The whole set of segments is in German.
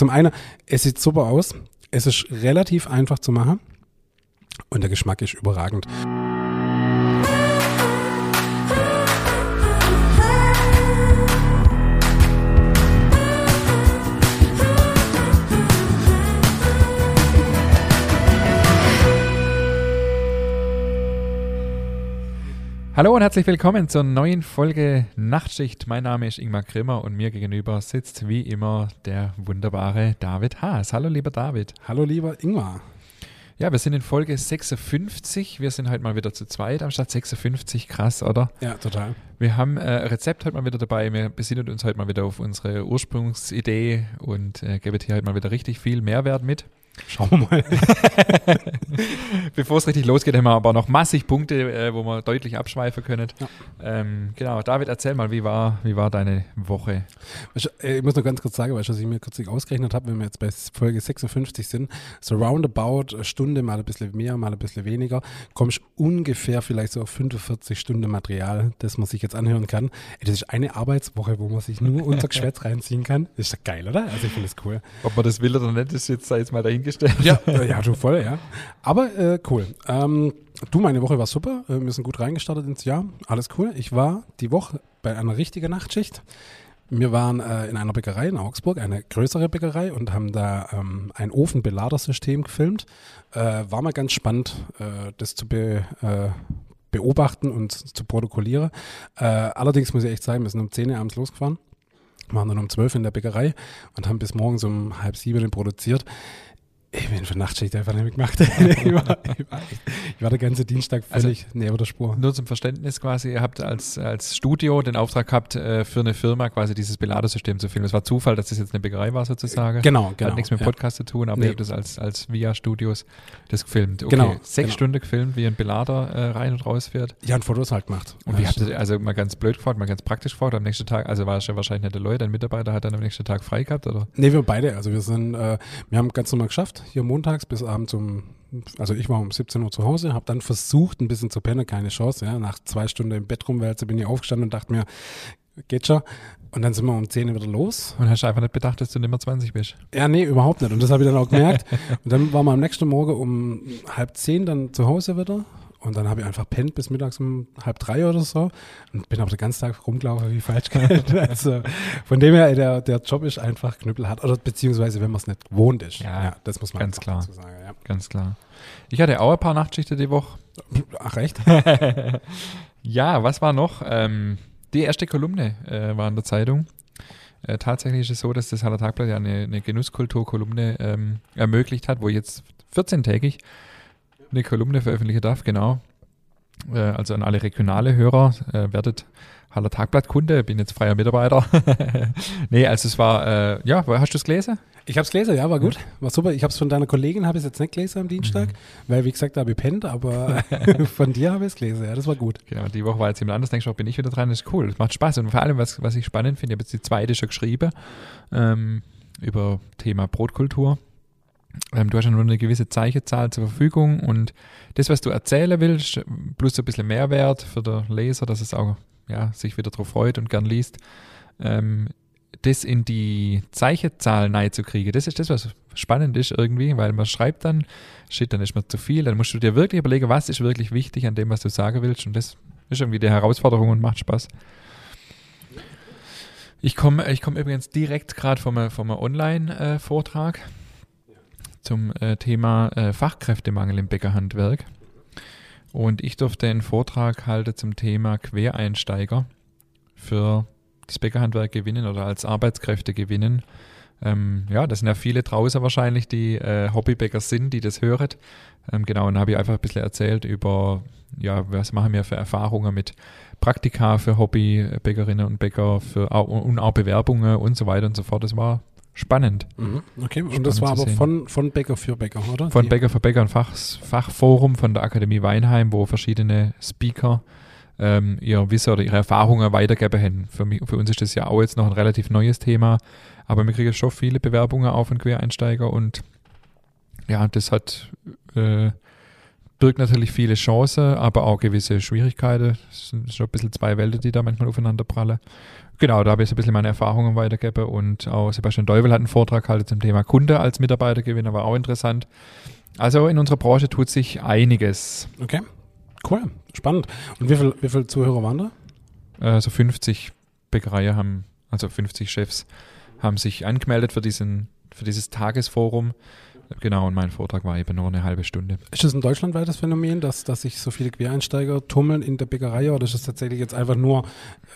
zum einen, es sieht super aus. Es ist relativ einfach zu machen. Und der Geschmack ist überragend. Hallo und herzlich willkommen zur neuen Folge Nachtschicht. Mein Name ist Ingmar Grimmer und mir gegenüber sitzt wie immer der wunderbare David Haas. Hallo lieber David. Hallo lieber Ingmar. Ja, wir sind in Folge 56. Wir sind halt mal wieder zu zweit anstatt 56. Krass, oder? Ja, total. Wir haben äh, Rezept heute mal wieder dabei. Wir besinnen uns heute mal wieder auf unsere Ursprungsidee und äh, geben hier halt mal wieder richtig viel Mehrwert mit. Schauen wir mal. Bevor es richtig losgeht, haben wir aber noch massig Punkte, äh, wo wir deutlich abschweifen können. Ja. Ähm, genau, David, erzähl mal, wie war, wie war deine Woche? Äh, ich muss noch ganz kurz sagen, weil ich mir kürzlich ausgerechnet habe, wenn wir jetzt bei Folge 56 sind, so roundabout eine Stunde, mal ein bisschen mehr, mal ein bisschen weniger, komme ich ungefähr vielleicht so auf 45 Stunden Material, das man sich jetzt anhören kann. Das ist eine Arbeitswoche, wo man sich nur unser Geschwätz reinziehen kann. Das ist doch geil, oder? Also ich finde das cool. Ob man das will oder nicht, ist jetzt, jetzt mal dahingestellt dahingestellt. Ja, ja, du voll, ja. Aber äh, cool. Ähm, du, meine Woche war super. Äh, wir sind gut reingestartet ins Jahr. Alles cool. Ich war die Woche bei einer richtigen Nachtschicht. Wir waren äh, in einer Bäckerei in Augsburg, eine größere Bäckerei, und haben da ähm, ein Ofenbeladersystem gefilmt. Äh, war mal ganz spannend, äh, das zu be, äh, beobachten und zu protokollieren. Äh, allerdings muss ich echt sagen, wir sind um 10 Uhr abends losgefahren, waren dann um 12 Uhr in der Bäckerei und haben bis morgens um halb sieben produziert. Ich bin für Nachtschicht einfach nicht gemacht. ich, war, ich, war, ich, war, der ganze Dienstag also völlig also, neben der Spur. Nur zum Verständnis quasi, ihr habt als, als Studio den Auftrag gehabt, äh, für eine Firma quasi dieses Beladersystem zu filmen. Es war Zufall, dass das jetzt eine Bäckerei war sozusagen. Genau, genau. Hat nichts mit Podcast ja. zu tun, aber nee. ihr habt das als, als VIA-Studios das gefilmt. Okay. Genau. Sechs genau. Stunden gefilmt, wie ein Belader äh, rein und raus fährt. Ja, und Fotos halt gemacht. Und wie habt ihr, also mal ganz blöd gefragt, mal ganz praktisch gefragt, am nächsten Tag, also war es ja wahrscheinlich nicht der Leute, ein Mitarbeiter hat dann am nächsten Tag frei gehabt, oder? Nee, wir beide. Also wir sind, äh, wir haben ganz normal geschafft, hier montags bis abends um, also ich war um 17 Uhr zu Hause, habe dann versucht, ein bisschen zu pennen, keine Chance. Ja. Nach zwei Stunden im Bett rumwälze bin ich aufgestanden und dachte mir, geht schon. Und dann sind wir um 10 Uhr wieder los. Und hast du einfach nicht bedacht, dass du nicht mehr 20 bist? Ja, nee, überhaupt nicht. Und das habe ich dann auch gemerkt. und dann waren wir am nächsten Morgen um halb zehn dann zu Hause wieder und dann habe ich einfach pennt bis mittags um halb drei oder so und bin aber den ganzen Tag rumgelaufen wie falsch also von dem her, der, der Job ist einfach knüppelhart. Oder beziehungsweise, wenn man es nicht gewohnt ist. Ja, ja, das muss man ganz klar sagen. Ja. Ganz klar. Ich hatte auch ein paar Nachtschichten die Woche. Ach, recht? ja, was war noch? Ähm, die erste Kolumne äh, war in der Zeitung. Äh, tatsächlich ist es so, dass das Haller Tagblatt ja eine, eine Genusskultur-Kolumne ähm, ermöglicht hat, wo jetzt 14-tägig eine Kolumne veröffentlichen darf, genau. Äh, also an alle regionale Hörer, äh, werdet Haller Tagblattkunde, bin jetzt freier Mitarbeiter. nee, also es war, äh, ja, hast du es gelesen? Ich habe es gelesen, ja, war gut. War super. Ich habe es von deiner Kollegin, habe ich jetzt nicht gelesen am Dienstag, mhm. weil, wie gesagt, da habe ich pennt, aber von dir habe ich es gelesen, ja, das war gut. Genau, die Woche war jetzt jemand anders, denkst du, bin ich wieder dran, das ist cool, das macht Spaß. Und vor allem, was, was ich spannend finde, ich habe jetzt die zweite schon geschrieben, ähm, über Thema Brotkultur. Ähm, du hast ja nur eine gewisse Zeichenzahl zur Verfügung und das, was du erzählen willst, plus ein bisschen Mehrwert für den Leser, dass es auch ja, sich wieder darauf freut und gern liest, ähm, das in die Zeichenzahl zu kriegen, das ist das, was spannend ist irgendwie, weil man schreibt dann, shit, dann ist mir zu viel, dann musst du dir wirklich überlegen, was ist wirklich wichtig an dem, was du sagen willst und das ist irgendwie die Herausforderung und macht Spaß. Ich komme ich komm übrigens direkt gerade vom, vom Online-Vortrag. Zum äh, Thema äh, Fachkräftemangel im Bäckerhandwerk. Und ich durfte einen Vortrag halten zum Thema Quereinsteiger für das Bäckerhandwerk gewinnen oder als Arbeitskräfte gewinnen. Ähm, ja, das sind ja viele draußen wahrscheinlich, die äh, Hobbybäcker sind, die das hören. Ähm, genau, und habe ich einfach ein bisschen erzählt über, ja, was machen wir für Erfahrungen mit Praktika für Hobbybäckerinnen und Bäcker für, und auch Bewerbungen und so weiter und so fort. Das war spannend. Mhm. Okay, und das war aber von, von Bäcker für Bäcker, oder? Von Die? Bäcker für Bäcker, ein Fach, Fachforum von der Akademie Weinheim, wo verschiedene Speaker ähm, ihr Wissen oder ihre Erfahrungen weitergeben. Für, mich, für uns ist das ja auch jetzt noch ein relativ neues Thema, aber wir kriegen schon viele Bewerbungen auf von Quereinsteiger und ja, das hat äh, birgt natürlich viele Chancen, aber auch gewisse Schwierigkeiten. Es sind schon ein bisschen zwei Welten, die da manchmal aufeinander prallen. Genau, da habe ich so ein bisschen meine Erfahrungen weitergegeben und auch Sebastian Deuvel hat einen Vortrag halt zum Thema Kunde als Mitarbeitergewinner, war auch interessant. Also in unserer Branche tut sich einiges. Okay, cool, spannend. Und wie viele wie viel Zuhörer waren da? Äh, so 50 Bäckereien haben, also 50 Chefs haben sich angemeldet für diesen, für dieses Tagesforum. Genau, und mein Vortrag war eben nur eine halbe Stunde. Ist das ein deutschlandweites Phänomen, dass, dass sich so viele Quereinsteiger tummeln in der Bäckerei oder ist das tatsächlich jetzt einfach nur,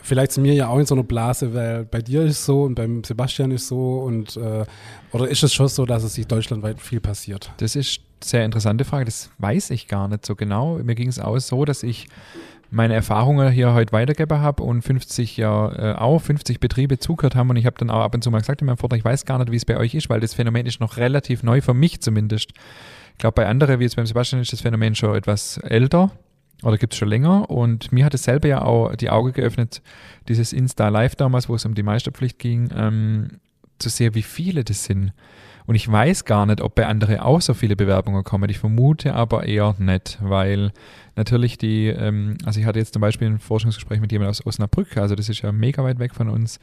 vielleicht sind wir ja auch in so einer Blase, weil bei dir ist so und beim Sebastian ist so und äh, oder ist es schon so, dass es sich deutschlandweit viel passiert? Das ist eine sehr interessante Frage, das weiß ich gar nicht so genau. Mir ging es auch so, dass ich meine Erfahrungen hier heute weitergegeben habe und 50 ja äh, auch 50 Betriebe zugehört haben und ich habe dann auch ab und zu mal gesagt in meinem Vortrag, ich weiß gar nicht, wie es bei euch ist, weil das Phänomen ist noch relativ neu für mich zumindest. Ich glaube, bei anderen, wie jetzt beim Sebastian, ist das Phänomen schon etwas älter oder gibt es schon länger und mir hat es selber ja auch die Augen geöffnet, dieses Insta Live damals, wo es um die Meisterpflicht ging, ähm, zu sehen, wie viele das sind. Und ich weiß gar nicht, ob bei anderen auch so viele Bewerbungen kommen. Ich vermute aber eher nicht, weil natürlich die, ähm, also ich hatte jetzt zum Beispiel ein Forschungsgespräch mit jemandem aus Osnabrück, also das ist ja mega weit weg von uns,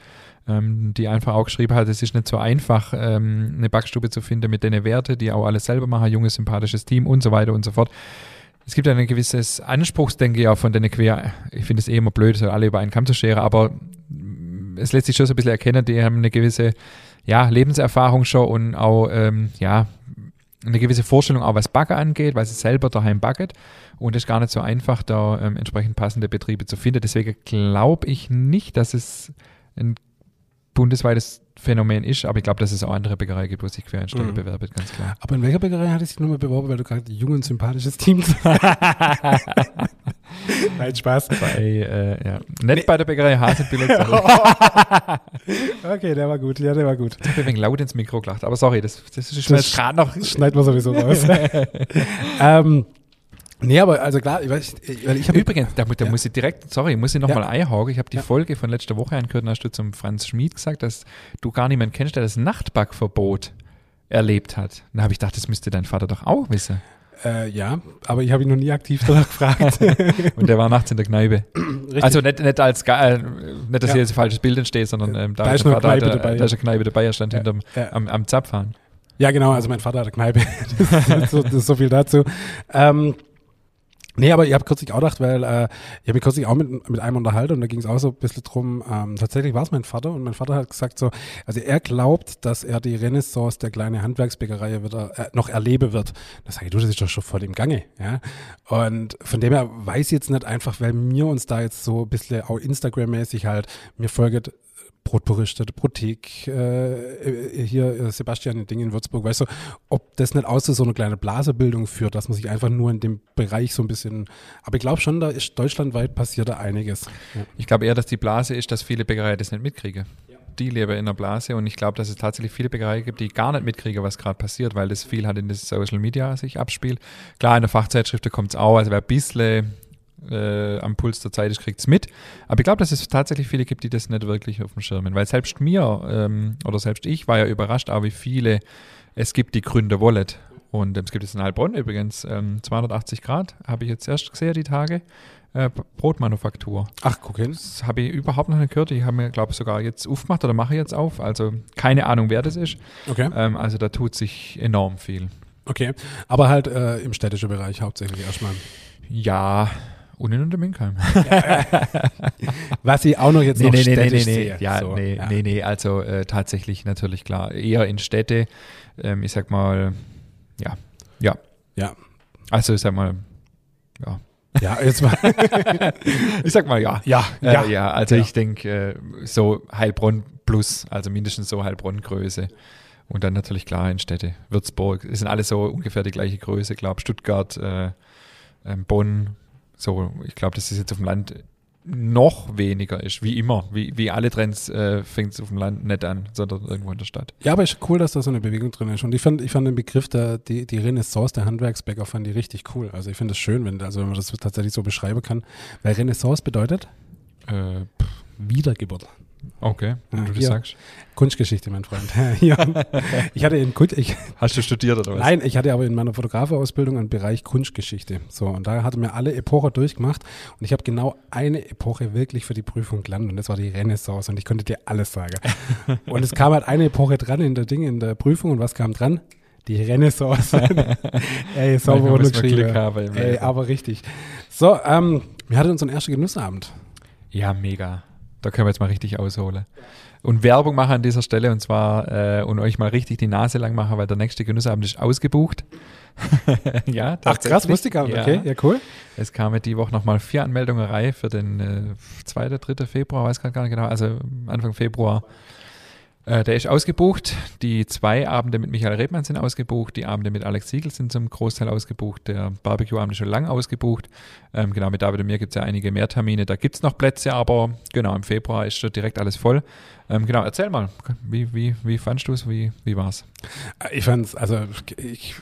ähm, die einfach auch geschrieben hat, es ist nicht so einfach, ähm, eine Backstube zu finden mit den Werten, die auch alles selber machen, junges, sympathisches Team und so weiter und so fort. Es gibt ein gewisses Anspruchsdenke ja von den Quer, ich finde es eh immer blöd, so alle über einen Kamm zu scheren, aber es lässt sich schon so ein bisschen erkennen, die haben eine gewisse ja, Lebenserfahrung schon und auch ähm, ja, eine gewisse Vorstellung auch was Backen angeht, weil sie selber daheim backet und es ist gar nicht so einfach, da ähm, entsprechend passende Betriebe zu finden. Deswegen glaube ich nicht, dass es ein bundesweites Phänomen ist, aber ich glaube, dass es auch andere Bäckereien gibt, wo sich Quereinsteiger mhm. bewerben, ganz klar. Aber in welcher Bäckerei hat es sich nochmal beworben, weil du gerade jung und sympathisches Team Nein, Spaß. Bei, äh, ja. Nicht nee. bei der Bäckerei Hasenbiller. okay, der war gut. Ja, der war gut. Ich habe wenig laut ins Mikro gelacht, aber sorry, das, das ist das gerade noch. Schneiden wir sowieso raus. ähm, Nee, aber also klar, ich weiß, weil ich habe übrigens, da, da ja. muss ich direkt, sorry, muss ich nochmal ja. einhaken. Ich habe die ja. Folge von letzter Woche angehört, da hast du zum Franz Schmid gesagt, dass du gar niemanden kennst, der das Nachtbackverbot erlebt hat. Da habe ich gedacht, das müsste dein Vater doch auch wissen. Äh, ja, aber ich habe ihn noch nie aktiv danach gefragt. und der war nachts in der Kneipe. Richtig. Also nicht, nicht als äh, nicht, dass hier jetzt ein falsches Bild entsteht, sondern ähm, da, da ist eine Kneipe der, dabei. Da ist eine Kneipe dabei, er stand hinterm am, am Zapfhahn. Ja, genau, also mein Vater hat eine Kneipe. das, ist so, das ist so viel dazu. Ähm, Nee, aber ich habe kürzlich auch gedacht, weil äh, ich habe mich kürzlich auch mit, mit einem unterhalten und da ging es auch so ein bisschen drum, ähm, tatsächlich war es mein Vater und mein Vater hat gesagt so, also er glaubt, dass er die Renaissance der kleinen Handwerksbäckerei wieder äh, noch erleben wird. Da sage ich, du, das ist doch schon voll im Gange, ja. Und von dem her weiß ich jetzt nicht einfach, weil mir uns da jetzt so ein bisschen auch Instagram-mäßig halt, mir folgt Brotberichte, Brothek, äh, hier äh, Sebastian in Ding in Würzburg, weißt du, ob das nicht aus so eine kleine Blasebildung führt, dass man sich einfach nur in dem Bereich so ein bisschen, aber ich glaube schon, da ist deutschlandweit passiert da einiges. Ja. Ich glaube eher, dass die Blase ist, dass viele Bäckereien das nicht mitkriegen. Ja. Die leben in der Blase und ich glaube, dass es tatsächlich viele Bäckereien gibt, die gar nicht mitkriegen, was gerade passiert, weil das viel halt in den Social Media sich abspielt. Klar, in der Fachzeitschrift kommt es auch, also wer ein bisschen äh, am Puls der Zeit ist, kriegt es mit. Aber ich glaube, dass es tatsächlich viele gibt, die das nicht wirklich auf dem Schirm haben. Weil selbst mir ähm, oder selbst ich war ja überrascht, auch wie viele es gibt, die Gründe wollen. Und ähm, es gibt jetzt in Heilbronn übrigens ähm, 280 Grad, habe ich jetzt erst gesehen, die Tage. Äh, Brotmanufaktur. Ach, guck hin. Das habe ich überhaupt noch nicht gehört. Ich habe mir, glaube ich, sogar jetzt aufgemacht oder mache jetzt auf. Also keine Ahnung, wer das ist. Okay. Ähm, also da tut sich enorm viel. Okay, aber halt äh, im städtischen Bereich hauptsächlich erstmal. Ja, und in Unterminkheim. Was ich auch noch jetzt nee, noch nee, städtisch nee, nee, sehe. Ja, so, nee, ja. nee, nee, also äh, tatsächlich natürlich klar. Eher in Städte, ähm, ich sag mal, ja, ja. Ja. Also ich sag mal, ja. Ja, jetzt mal. ich sag mal ja. Ja, äh, ja. ja also ja. ich denke, äh, so Heilbronn plus, also mindestens so Heilbronn-Größe. Und dann natürlich klar in Städte. Würzburg, es sind alle so ungefähr die gleiche Größe, glaube Stuttgart, äh, ähm, Bonn, so, ich glaube, dass es jetzt auf dem Land noch weniger ist, wie immer. Wie, wie alle Trends äh, fängt es auf dem Land nicht an, sondern irgendwo in der Stadt. Ja, aber ist cool, dass da so eine Bewegung drin ist. Und ich fand, ich fand den Begriff der, die, die Renaissance der Handwerksbäcker fand ich richtig cool. Also ich finde es schön, wenn, also wenn man das tatsächlich so beschreiben kann. Weil Renaissance bedeutet äh, Wiedergeburt. Okay, wenn du das sagst. Kunstgeschichte, mein Freund. ja. Ich hatte in Kunst, ich, Hast du studiert oder was? nein, ich hatte aber in meiner Fotografeausbildung einen Bereich Kunstgeschichte. So, und da hatte mir alle Epochen durchgemacht und ich habe genau eine Epoche wirklich für die Prüfung gelernt und das war die Renaissance und ich konnte dir alles sagen. und es kam halt eine Epoche dran in der Ding, in der Prüfung und was kam dran? Die Renaissance. Ey, sauber geschrieben. Glück haben im Ey, aber richtig. So, ähm, wir hatten unseren ersten Genussabend. Ja, mega. Da können wir jetzt mal richtig ausholen. Und Werbung machen an dieser Stelle und zwar äh, und euch mal richtig die Nase lang machen, weil der nächste Genussabend ist ausgebucht. ja, Ach krass, wusste ich gar nicht. Ja. Okay, ja cool. Es kamen die Woche nochmal vier Anmeldungen rein für den äh, 2., 3. Februar, weiß grad gar nicht genau, also Anfang Februar. Äh, der ist ausgebucht. Die zwei Abende mit Michael Rebmann sind ausgebucht. Die Abende mit Alex Siegel sind zum Großteil ausgebucht. Der Barbecue-Abend ist schon lang ausgebucht. Ähm, genau, mit David und mir gibt es ja einige mehr Termine. Da gibt es noch Plätze, aber genau, im Februar ist schon direkt alles voll. Ähm, genau, erzähl mal, wie, wie, wie fandst du es? Wie, wie war's? Ich fand's, also ich,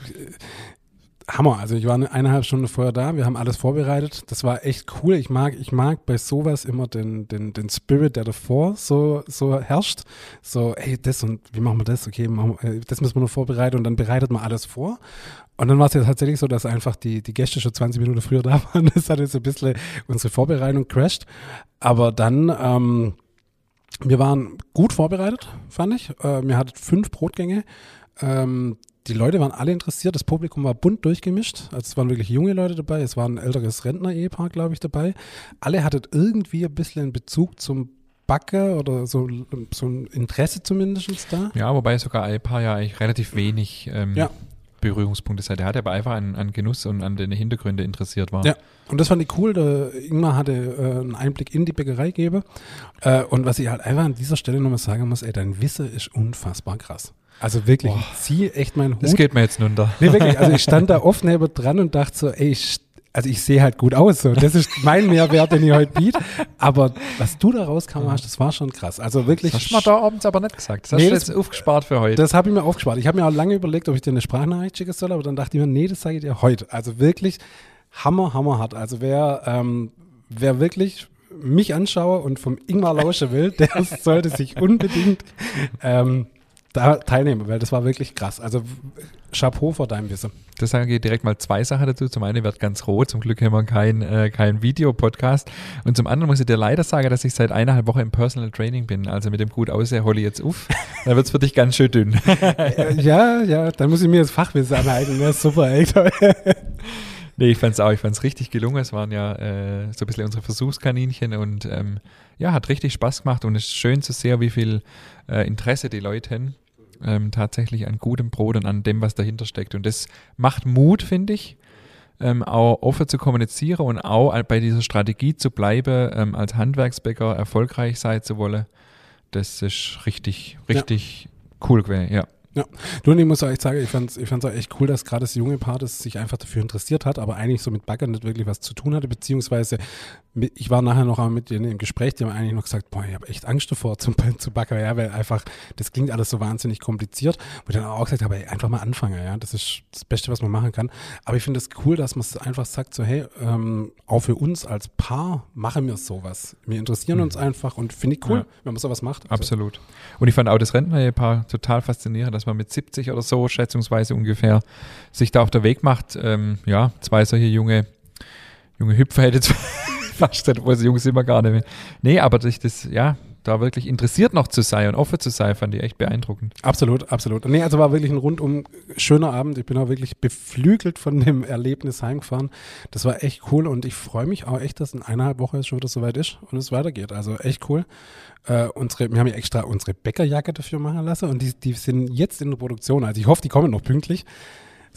Hammer. Also ich war eine eineinhalb Stunden vorher da. Wir haben alles vorbereitet. Das war echt cool. Ich mag, ich mag bei sowas immer den, den, den Spirit, der davor so, so herrscht. So, hey, das und wie machen wir das? Okay, machen äh, das müssen wir noch vorbereiten und dann bereitet man alles vor. Und dann war es ja tatsächlich so, dass einfach die, die Gäste schon 20 Minuten früher da waren. Das hat jetzt ein bisschen unsere Vorbereitung crasht. Aber dann, ähm, wir waren gut vorbereitet, fand ich. Äh, wir hatten fünf Brotgänge. Ähm, die Leute waren alle interessiert, das Publikum war bunt durchgemischt. Also es waren wirklich junge Leute dabei, es war ein älteres Rentner-Ehepaar, glaube ich, dabei. Alle hatten irgendwie ein bisschen einen Bezug zum Backe oder so, so ein Interesse zumindest da. Ja, wobei sogar ein paar ja eigentlich relativ wenig ähm, Ja. Berührungspunkte hatte. Er hat aber einfach an, an Genuss und an den Hintergründe interessiert war. Ja. Und das fand ich cool. Der Ingmar hatte äh, einen Einblick in die Bäckerei gegeben. Äh, und was ich halt einfach an dieser Stelle nochmal sagen muss, ey, dein Wissen ist unfassbar krass. Also wirklich, Boah. ich ziehe echt meinen Hut. Das geht mir jetzt runter. Nee, wirklich. Also ich stand da oft neben dran und dachte so, ey, ich, also ich sehe halt gut aus. So. Das ist mein Mehrwert, den ich heute biete. Aber was du da rauskam hast, das war schon krass. Also wirklich. Das hast du mir da abends aber nicht gesagt. Das hast Nee, du das- jetzt aufgespart für heute. Das habe ich mir aufgespart. Ich habe mir auch lange überlegt, ob ich dir eine Sprachnachricht schicken soll, aber dann dachte ich mir, nee, das sage ich dir heute. Also wirklich hammer, hammer hart. Also wer, ähm, wer wirklich mich anschaue und vom Ingmar lauschen will, der sollte sich unbedingt ähm, da teilnehmen, weil das war wirklich krass. Also Chapeau vor deinem Wissen. Das sage ich direkt mal zwei Sachen dazu. Zum einen wird ganz rot, zum Glück haben wir kein, äh, kein Videopodcast. Und zum anderen muss ich dir leider sagen, dass ich seit eineinhalb Wochen im Personal Training bin. Also mit dem gut aussehen hole ich jetzt auf. Dann wird es für dich ganz schön dünn. Ja, ja, dann muss ich mir das Fachwissen aneignen. Ja, super, echt. Nee, ich fand's auch, ich fand's richtig gelungen. Es waren ja äh, so ein bisschen unsere Versuchskaninchen und ähm, ja, hat richtig Spaß gemacht und es ist schön zu sehen, wie viel äh, Interesse die Leute haben. Ähm, tatsächlich an gutem Brot und an dem, was dahinter steckt. Und das macht Mut, finde ich, ähm, auch offen zu kommunizieren und auch bei dieser Strategie zu bleiben, ähm, als Handwerksbäcker erfolgreich sein zu wollen. Das ist richtig, richtig cool gewesen, ja. Du, und ich muss auch echt sagen, ich fand's, ich fand's auch echt cool, dass gerade das junge Paar das sich einfach dafür interessiert hat, aber eigentlich so mit Baggern nicht wirklich was zu tun hatte, beziehungsweise ich war nachher noch einmal mit denen im Gespräch, die haben eigentlich noch gesagt, boah, ich habe echt Angst davor zum, zu Backer, ja, weil einfach, das klingt alles so wahnsinnig kompliziert, wo ich dann auch gesagt habe, ey, einfach mal anfangen, ja, das ist das Beste, was man machen kann. Aber ich finde es das cool, dass man es einfach sagt, so, hey, ähm, auch für uns als Paar machen wir sowas. Wir interessieren uns einfach und finde ich cool, Ja. wenn man sowas macht. Also, Absolut. Und ich fand auch das Rentner-Ehepaar total faszinierend, dass man mit 70 oder so, schätzungsweise ungefähr, sich da auf der Weg macht. Ähm, ja, zwei solche junge, junge Hüpfer hätte jetzt fast, obwohl sie jung sind wir gar nicht mehr. Nee, aber sich das, ja, da wirklich interessiert noch zu sein und offen zu sein, fand ich echt beeindruckend. Absolut, absolut. Nee, also war wirklich ein rundum schöner Abend. Ich bin auch wirklich beflügelt von dem Erlebnis heimgefahren. Das war echt cool und ich freue mich auch echt, dass in eineinhalb Wochen es schon wieder soweit ist und es weitergeht. Also echt cool. Äh, unsere, wir haben ja extra unsere Bäckerjacke dafür machen lassen und die, die sind jetzt in der Produktion. Also ich hoffe, die kommen noch pünktlich.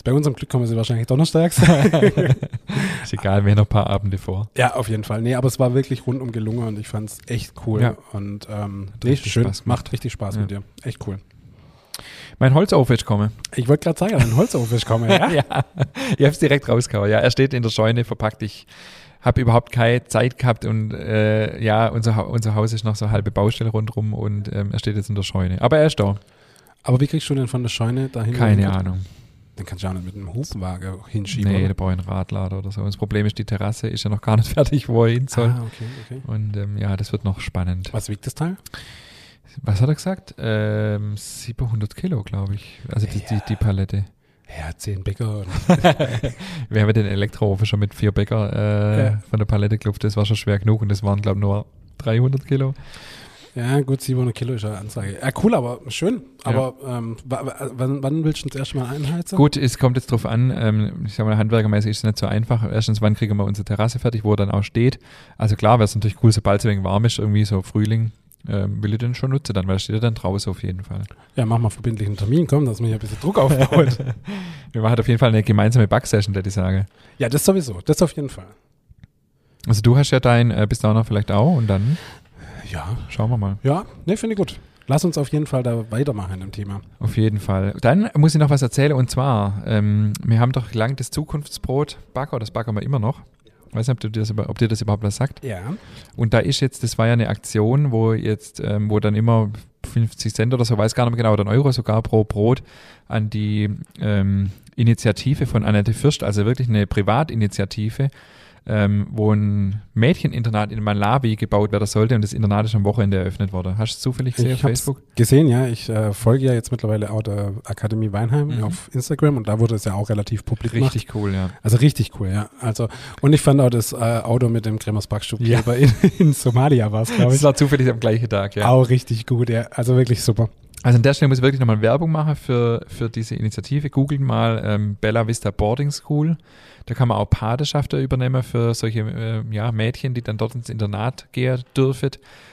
Bei unserem Glück kommen sie wahrscheinlich donnerstags. Ist egal, wir haben noch ein paar Abende vor. ja, auf jeden Fall. Nee, aber es war wirklich rundum gelungen und ich fand es echt cool. Ja. Und ähm, nee, richtig schön. Macht richtig Spaß Ja. mit dir. Echt cool. Mein Holzofen ist gekommen. Ich wollte gerade sagen, ein Holzofen ist kommen. Ja? ja, ich habe es direkt rausgehauen. Ja, er steht in der Scheune verpackt. Ich habe überhaupt keine Zeit gehabt und äh, ja, unser, unser Haus ist noch so eine halbe Baustelle rundherum und ähm, er steht jetzt in der Scheune. Aber er ist da. Aber wie kriegst du denn von der Scheune dahin? Keine Ahnung. Den kannst du auch nicht mit einem Hufenwagen hinschieben. Nee, da brauche ich einen Radlader oder so. Das Problem ist, die Terrasse ist ja noch gar nicht fertig, wo er hin soll. Ah, okay, okay. Und ähm, ja, das wird noch spannend. Was wiegt das Teil? Was hat er gesagt? Ähm, 700 Kilo, glaube ich. Also die, die, Ja. die Palette. Ja, 10 Bäcker. Und Wir haben ja den Elektroofen schon mit vier Bäcker äh, Ja. von der Palette geklopft. Das war schon schwer genug und das waren, glaube ich, nur 300 Kilo. Ja, gut, 700 Kilo ist ja eine Ansage. Ja, cool, aber schön. Aber ähm, wa- wa- wann, wann willst du das erste Mal einheizen? Gut, es kommt jetzt drauf an, ähm, ich sag mal, handwerkermäßig ist es nicht so einfach. Erstens, wann kriegen wir unsere Terrasse fertig, wo er dann auch steht. Also klar, wäre es natürlich cool, sobald es ein wenig warm ist, irgendwie so Frühling, ähm, will ich den schon nutzen dann, weil er steht ja dann draußen auf jeden Fall. Ja, mach mal verbindlichen Termin, komm, dass man hier ein bisschen Druck aufbaut. Wir machen auf jeden Fall eine gemeinsame Backsession, würde ich sagen. ja, das sowieso. Das auf jeden Fall. Also du hast ja dein äh, bis dahin vielleicht auch und dann Ja, schauen wir mal. ja, nee, finde ich gut. Lass uns auf jeden Fall da weitermachen im Thema. Auf jeden Fall. Dann muss ich noch was erzählen und zwar, ähm, wir haben doch lang das Zukunftsbrot Backer, das backen wir immer noch. Weiß nicht, ob, du dir das, ob dir das überhaupt was sagt. Ja. Und da ist jetzt, das war ja eine Aktion, wo jetzt, ähm, wo dann immer 50 Cent oder so, weiß gar nicht mehr genau, oder ein Euro sogar pro Brot an die ähm, Initiative von Annette Fürst, also wirklich eine Privatinitiative, ähm, wo ein Mädcheninternat in Malawi gebaut werden sollte und das Internat ist am Wochenende eröffnet worden. Hast du es zufällig gesehen auf Ich hab's Facebook? gesehen, ja. Ich äh, folge ja jetzt mittlerweile auch der Akademie Weinheim Mhm. auf Instagram und da wurde es ja auch relativ publik gemacht. Richtig cool, ja. Also richtig cool, ja. Also, und ich fand auch das äh, Auto mit dem Kremers Backstubkleber in, in Somalia war es, glaube Das ich. war zufällig am gleichen Tag, ja. Auch richtig gut, ja. Also wirklich super. Also an der Stelle muss ich wirklich nochmal Werbung machen für, für diese Initiative. Googelt mal ähm, Bella Vista Boarding School. Da kann man auch Patenschaften übernehmen für solche äh, ja, Mädchen, die dann dort ins Internat gehen dürfen.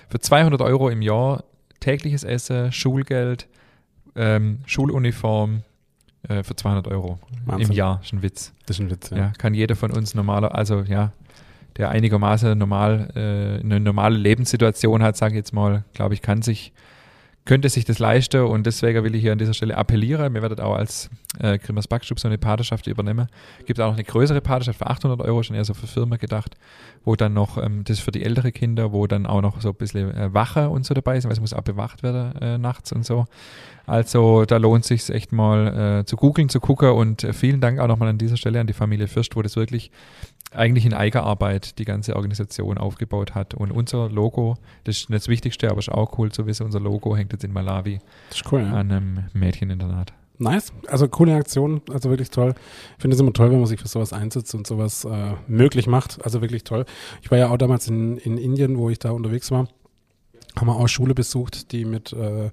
Für 200 Euro im Jahr tägliches Essen, Schulgeld, ähm, Schuluniform äh, für 200 Euro Wahnsinn. im Jahr. Ist ein Witz. Das ist ein Witz, ja. Ja, kann jeder von uns normaler, also ja, der einigermaßen normal, äh, eine normale Lebenssituation hat, sage ich jetzt mal, glaube ich, kann sich, könnte sich das leisten und deswegen will ich hier an dieser Stelle appellieren. Wir werden auch als äh, Grimmers Backstub so eine Patenschaft übernehmen. Gibt auch noch eine größere Patenschaft für 800 Euro, schon eher so für Firmen gedacht, wo dann noch, ähm, das für die ältere Kinder, wo dann auch noch so ein bisschen äh, Wache und so dabei ist, weil es muss auch bewacht werden äh, nachts und so. Also da lohnt sich echt mal äh, zu googeln, zu gucken und äh, vielen Dank auch nochmal an dieser Stelle an die Familie Fürst, wo das wirklich eigentlich in Eigenarbeit die ganze Organisation aufgebaut hat. Und unser Logo, das ist nicht das Wichtigste, aber ist auch cool zu wissen, unser Logo hängt jetzt in Malawi Das ist cool, ja. an einem Mädcheninternat. Nice. Also coole Aktion, also wirklich toll. Ich finde es immer toll, wenn man sich für sowas einsetzt und sowas äh, möglich macht. Also wirklich toll. Ich war ja auch damals in, in Indien, wo ich da unterwegs war. Haben wir auch Schule besucht, die mit, äh,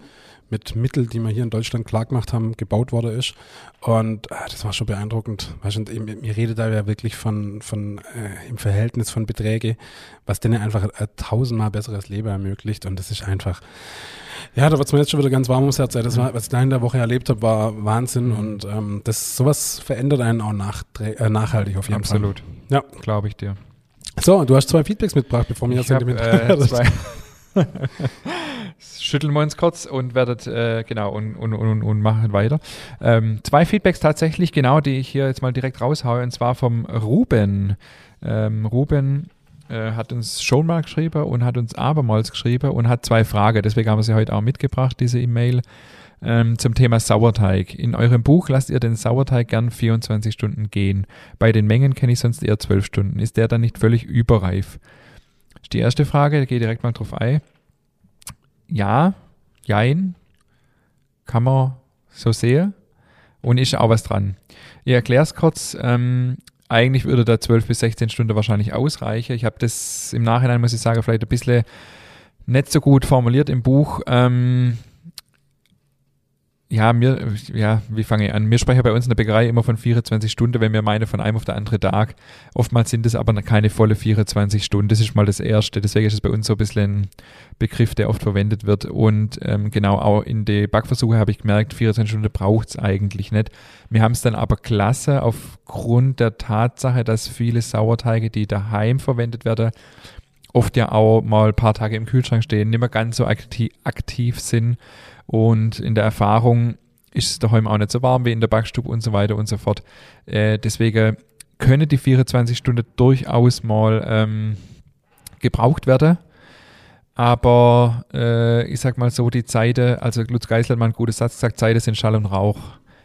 mit Mitteln, die wir hier in Deutschland klar gemacht haben, gebaut worden ist. Und äh, das war schon beeindruckend. Weißt und ihr, redet da ja wirklich von, von äh, im Verhältnis von Beträge, was denen einfach ein tausendmal besseres Leben ermöglicht. Und das ist einfach, ja, da wird es mir jetzt schon wieder ganz warm ums Herz. Das war, was ich da in der Woche erlebt habe, war Wahnsinn. Und ähm, das sowas verändert einen auch nachträ- äh, nachhaltig auf jeden Absolut. Ja. Glaube ich dir. Fall. So, du hast zwei Feedbacks mitgebracht, bevor jetzt hab, sentimental äh, zwei Schütteln wir uns kurz und werdet, äh, genau, und, und, und, und machen weiter. Ähm, zwei Feedbacks tatsächlich, genau, die ich hier jetzt mal direkt raushaue, und zwar vom Ruben. Ähm, Ruben äh, hat uns schon mal geschrieben und hat uns abermals geschrieben und hat zwei Fragen. Deswegen haben wir sie heute auch mitgebracht, diese E-Mail. Ähm, zum Thema Sauerteig. In eurem Buch lasst ihr den Sauerteig gern 24 Stunden gehen. Bei den Mengen kenne ich sonst eher 12 Stunden. Ist der dann nicht völlig überreif? ist die erste Frage, da gehe direkt mal drauf ein. Ja, jein, kann man so sehen und ist auch was dran. Ich erkläre es kurz. Ähm, eigentlich würde da 12 bis 16 Stunden wahrscheinlich ausreichen. Ich habe das im Nachhinein, muss ich sagen, vielleicht ein bisschen nicht so gut formuliert im Buch. Ähm, ja, mir, ja, wie fange ich an? Wir sprechen bei uns in der Bäckerei immer von 24 Stunden, wenn wir meinen von einem auf den anderen Tag. Oftmals sind es aber keine volle 24 Stunden. Das ist mal das Erste. Deswegen ist es bei uns so ein bisschen ein Begriff, der oft verwendet wird. Und ähm, genau auch in den Backversuchen habe ich gemerkt, 24 Stunden braucht es eigentlich nicht. Wir haben es dann aber klasse aufgrund der Tatsache, dass viele Sauerteige, die daheim verwendet werden, oft ja auch mal ein paar Tage im Kühlschrank stehen, nicht mehr ganz so aktiv sind. Und in der Erfahrung ist es daheim auch nicht so warm wie in der Backstube und so weiter und so fort. Äh, deswegen können die 24 Stunden durchaus mal ähm, gebraucht werden. Aber äh, ich sag mal so, die Zeiten, also Lutz Geisler hat mal einen guten Satz gesagt, Zeiten sind Schall und Rauch.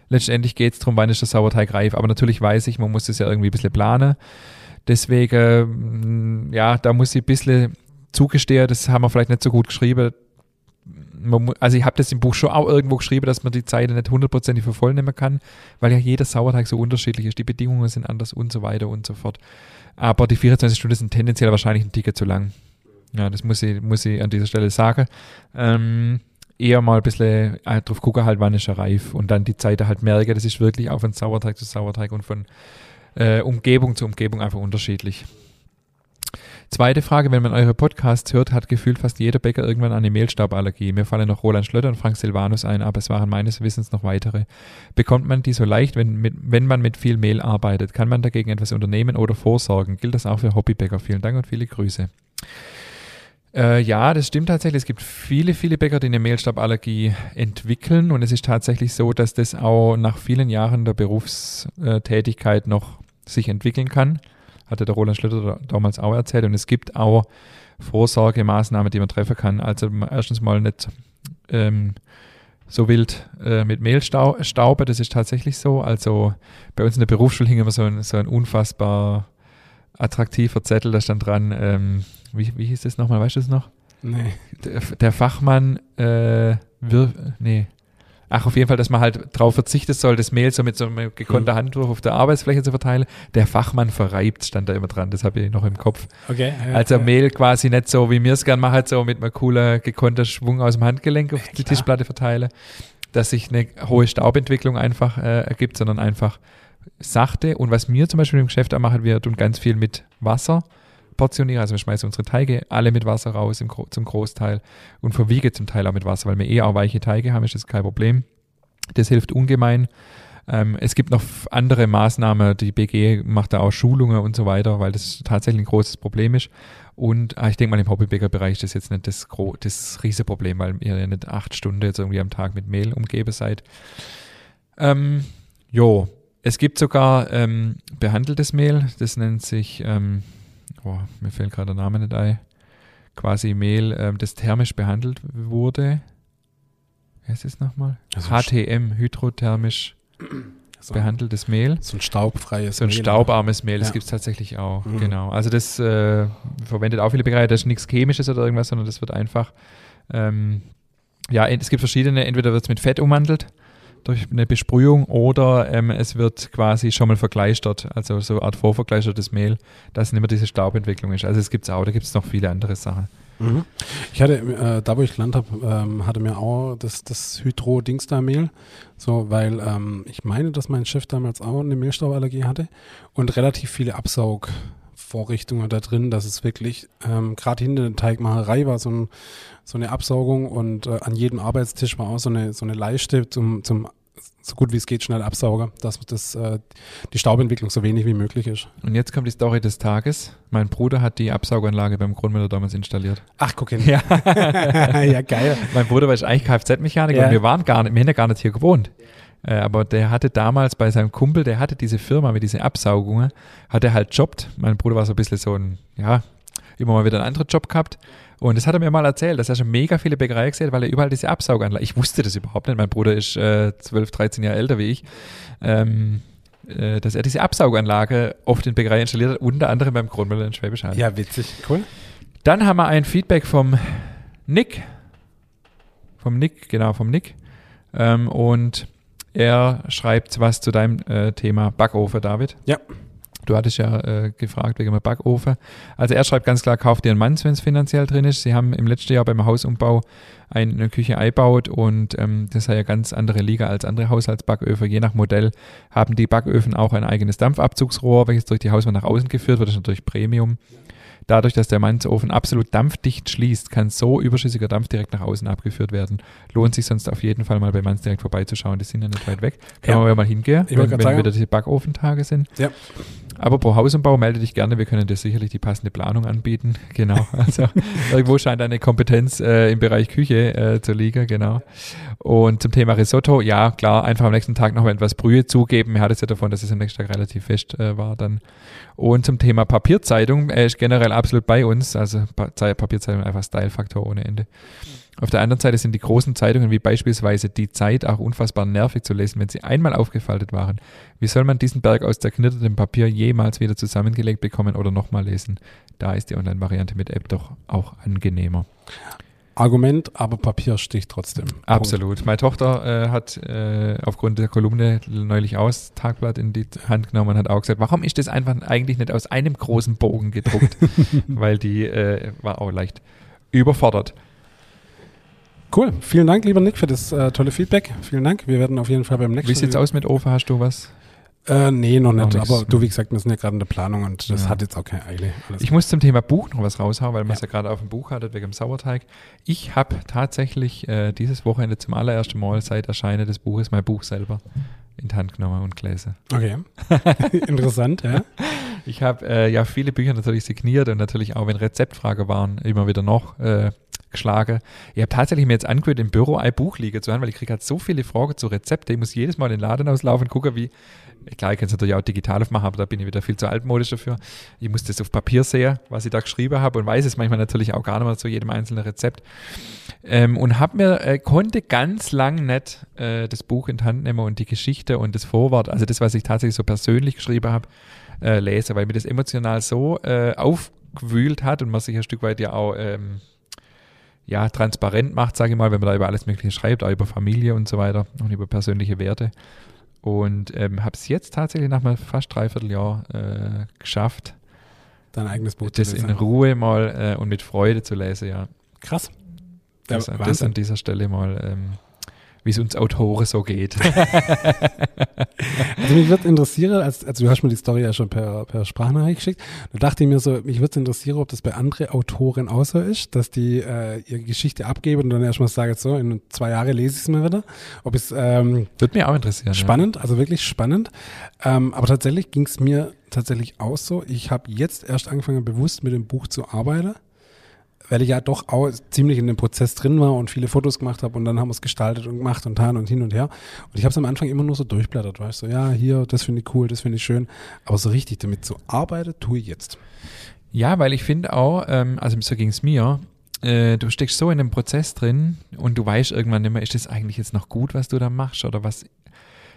letztendlich geht es darum, wann ist der Sauerteig reif. Aber natürlich weiß ich, man muss das ja irgendwie ein bisschen planen. Deswegen, mm, ja, da muss ich ein bisschen zugestehen, das haben wir vielleicht nicht so gut geschrieben. Man, also ich habe das im Buch schon auch irgendwo geschrieben, dass man die Zeit nicht hundertprozentig für voll nehmen kann, weil ja jeder Sauerteig so unterschiedlich ist, die Bedingungen sind anders und so weiter und so fort. Aber die 24 Stunden sind tendenziell wahrscheinlich ein Ticket zu lang. Ja, das muss ich, muss ich an dieser Stelle sagen. Ähm, eher mal ein bisschen äh, drauf gucken, halt, wann ist er reif und dann die Zeit halt merke, das ist wirklich auch von Sauerteig zu Sauerteig und von äh, Umgebung zu Umgebung einfach unterschiedlich. Zweite Frage, wenn man eure Podcasts hört, hat gefühlt fast jeder Bäcker irgendwann eine Mehlstauballergie. Mir fallen noch Roland Schlötter und Frank Silvanus ein, aber es waren meines Wissens noch weitere. Bekommt man die so leicht, wenn, mit, wenn man mit viel Mehl arbeitet? Kann man dagegen etwas unternehmen oder vorsorgen? Gilt das auch für Hobbybäcker? Vielen Dank und viele Grüße. Äh, ja, das stimmt tatsächlich. Es gibt viele, viele Bäcker, die eine Mehlstauballergie entwickeln. Und es ist tatsächlich so, dass das auch nach vielen Jahren der Berufstätigkeit noch sich entwickeln kann. Hatte der Roland Schlüter damals auch erzählt. Und es gibt auch Vorsorgemaßnahmen, die man treffen kann. Also erstens mal nicht ähm, so wild äh, mit Mehl stauben, das ist tatsächlich so. Also bei uns in der Berufsschule hing immer so ein, so ein unfassbar attraktiver Zettel, da stand dran, ähm, wie, wie hieß das nochmal, weißt du das noch? Nee. Der, der Fachmann, äh, wir, nee. Ach, auf jeden Fall, dass man halt darauf verzichten soll, das Mehl so mit so einem gekonnten mhm. Handwurf auf der Arbeitsfläche zu verteilen. Der Fachmann verreibt, stand da immer dran. Das habe ich noch im Kopf. Okay. Ja, also ja. Mehl quasi nicht so, wie wir es gerne machen, so mit einem coolen, gekonnten Schwung aus dem Handgelenk auf die Tischplatte verteile, dass sich eine hohe Staubentwicklung einfach äh, ergibt, sondern einfach sachte. Und was wir zum Beispiel im Geschäft auch machen, wir tun ganz viel mit Wasser portionieren. Also wir schmeißen unsere Teige alle mit Wasser raus im, zum Großteil und verwiege zum Teil auch mit Wasser, weil wir eh auch weiche Teige haben, ist das kein Problem. Das hilft ungemein. Ähm, es gibt noch andere Maßnahmen, die BG macht da auch Schulungen und so weiter, weil das tatsächlich ein großes Problem ist. Und ah, ich denke mal, im Hobbybäckerbereich ist das jetzt nicht das, das Riesenproblem, weil ihr ja nicht acht Stunden jetzt irgendwie am Tag mit Mehl umgeben seid. Ähm, jo, es gibt sogar ähm, behandeltes Mehl, das nennt sich, ähm, oh, mir fällt gerade der Name nicht ein, quasi Mehl, ähm, das thermisch behandelt wurde. Wie heißt es nochmal? Also HTM, hydrothermisch so behandeltes Mehl. So ein staubfreies So ein Mehl, staubarmes Mehl, das ja. gibt es tatsächlich auch, mhm. genau. Also das äh, verwendet auch viele Bereiche, das ist nichts Chemisches oder irgendwas, sondern das wird einfach, ähm, ja, es gibt verschiedene, entweder wird es mit Fett umwandelt, durch eine Besprühung oder ähm, es wird quasi schon mal vergleistert, also so eine Art vorvergleistertes Mehl, dass nicht mehr diese Staubentwicklung ist. Also es gibt es auch, da gibt es noch viele andere Sachen. Mhm. Ich hatte, äh, da wo ich gelernt habe, ähm, hatte mir auch das, das Hydro-Dings da Mehl, so, weil ähm, ich meine, dass mein Chef damals auch eine Mehlstauballergie hatte und relativ viele Absaugvorrichtungen da drin, dass es wirklich ähm, gerade hinter der Teigmacherei war so, ein, so eine Absaugung und äh, an jedem Arbeitstisch war auch so eine, so eine Leiste zum, zum so gut wie es geht schnell absauge, dass das, äh, die Staubentwicklung so wenig wie möglich ist. Und jetzt kommt die Story des Tages. Mein Bruder hat die Absauganlage beim Grundmüller damals installiert. Ach, guck hin. Ja, ja geil. Mein Bruder war eigentlich Kfz-Mechaniker ja. und wir waren gar nicht, wir haben ja gar nicht hier gewohnt. Äh, aber der hatte damals bei seinem Kumpel, der hatte diese Firma mit diesen Absaugungen, hat er halt jobbt. Mein Bruder war so ein bisschen so ein, ja, immer mal wieder einen anderen Job gehabt und das hat er mir mal erzählt, dass er schon mega viele Bäckereien gesehen hat, weil er überall diese Absauganlage, ich wusste das überhaupt nicht, mein Bruder ist äh, 12, 13 Jahre älter wie ich, ähm, äh, dass er diese Absauganlage oft in Bäckereien installiert hat, unter anderem beim Grundmüller in Schwäbisch Hall. Ja, witzig, cool. Dann haben wir ein Feedback vom Nick, vom Nick, genau, vom Nick. Ähm, und er schreibt was zu deinem äh, Thema Backofen, David. Ja. Du hattest ja äh, gefragt wegen dem Backofen. Also er schreibt ganz klar, kauft dir einen Mann, wenn es finanziell drin ist. Sie haben im letzten Jahr beim Hausumbau eine Küche eingebaut und ähm, das ist ja ganz andere Liga als andere Haushaltsbacköfen. Je nach Modell haben die Backöfen auch ein eigenes Dampfabzugsrohr, welches durch die Hauswand nach außen geführt wird. Das ist natürlich Premium. Dadurch, dass der Mannsofen absolut dampfdicht schließt, kann so überschüssiger Dampf direkt nach außen abgeführt werden. Lohnt sich sonst auf jeden Fall mal bei Manns direkt vorbeizuschauen. Die sind ja nicht weit weg. Können ja. wir mal hingehen, wenn, wenn wieder diese Backofentage sind. Ja. Aber pro Hausumbau melde dich gerne, wir können dir sicherlich die passende Planung anbieten. Genau. Also irgendwo scheint deine Kompetenz äh, im Bereich Küche äh, zu liegen, genau. Und zum Thema Risotto, ja, klar, einfach am nächsten Tag noch mal etwas Brühe zugeben. Er hat es ja davon, dass es am nächsten Tag relativ fest äh, war dann. Und zum Thema Papierzeitung, er ist generell absolut bei uns. Also Papierzeitung einfach Style-Faktor ohne Ende. Auf der anderen Seite sind die großen Zeitungen wie beispielsweise Die Zeit auch unfassbar nervig zu lesen, wenn sie einmal aufgefaltet waren. Wie soll man diesen Berg aus zerknittertem Papier jemals wieder zusammengelegt bekommen oder nochmal lesen? Da ist die Online-Variante mit App doch auch angenehmer. Argument, aber Papier sticht trotzdem. Absolut. Punkt. Meine Tochter äh, hat äh, aufgrund der Kolumne neulich aus Tagblatt in die Hand genommen und hat auch gesagt, warum ist das einfach eigentlich nicht aus einem großen Bogen gedruckt? Weil die äh, war auch leicht überfordert. Cool. Vielen Dank, lieber Nick, für das äh, tolle Feedback. Vielen Dank. Wir werden auf jeden Fall beim nächsten Wie sieht's aus mit OFA? Hast du was? Äh, nee, noch nicht. Noch aber du, wie gesagt, wir sind ja gerade in der Planung und das ja. hat jetzt auch keine Eile. Alles ich muss zum Thema Buch noch was raushauen, weil man es ja, gerade auf dem Buch hattet wegen dem Sauerteig. Ich habe tatsächlich äh, dieses Wochenende zum allerersten Mal seit Erscheinen des Buches mein Buch selber in die Hand genommen und gelesen. Okay. Interessant, ja. Ich habe äh, ja viele Bücher natürlich signiert und natürlich auch, wenn Rezeptfragen waren, immer wieder noch äh, geschlagen. Ich habe tatsächlich mir jetzt angehört, im Büro ein Buch liegen zu haben, weil ich kriege halt so viele Fragen zu Rezepten. Ich muss jedes Mal in den Laden auslaufen und gucken, wie, klar, ich kann es natürlich auch digital aufmachen, aber da bin ich wieder viel zu altmodisch dafür. Ich muss das auf Papier sehen, was ich da geschrieben habe und weiß es manchmal natürlich auch gar nicht mehr zu jedem einzelnen Rezept. Ähm, und habe mir, äh, konnte ganz lang nicht äh, das Buch in die Hand nehmen und die Geschichte und das Vorwort, also das, was ich tatsächlich so persönlich geschrieben habe, äh, lese, weil mir das emotional so äh, aufgewühlt hat und man sich ein Stück weit ja auch ähm, ja, transparent macht, sage ich mal, wenn man da über alles Mögliche schreibt, auch über Familie und so weiter und über persönliche Werte. Und ähm, habe es jetzt tatsächlich nach mal fast dreiviertel Jahr äh, geschafft, dein eigenes Buch das in Ruhe mal äh, und mit Freude zu lesen, ja. Krass. Das, das an dieser Stelle mal ähm, wie es uns Autoren so geht. also mich würde interessieren, als, also du hast mir die Story ja schon per, per Sprachnachricht geschickt, da dachte ich mir so, mich würde interessieren, ob das bei anderen Autoren auch so ist, dass die äh, ihre Geschichte abgeben und dann erstmal sagen, so, in zwei Jahren lese ich es mal wieder. Ob es ähm, Würde mich auch interessieren. Spannend, ja. also wirklich spannend. Ähm, aber tatsächlich ging es mir tatsächlich auch so. Ich habe jetzt erst angefangen, bewusst mit dem Buch zu arbeiten weil ich ja doch auch ziemlich in dem Prozess drin war und viele Fotos gemacht habe und dann haben wir es gestaltet und gemacht und tan und hin und her. Und ich habe es am Anfang immer nur so durchblättert, weißt du, so, ja, hier, das finde ich cool, das finde ich schön. Aber so richtig damit zu arbeiten, tue ich jetzt. Ja, weil ich finde auch, ähm, also so ging es mir, äh, du steckst so in dem Prozess drin und du weißt irgendwann nicht mehr, ist das eigentlich jetzt noch gut, was du da machst oder was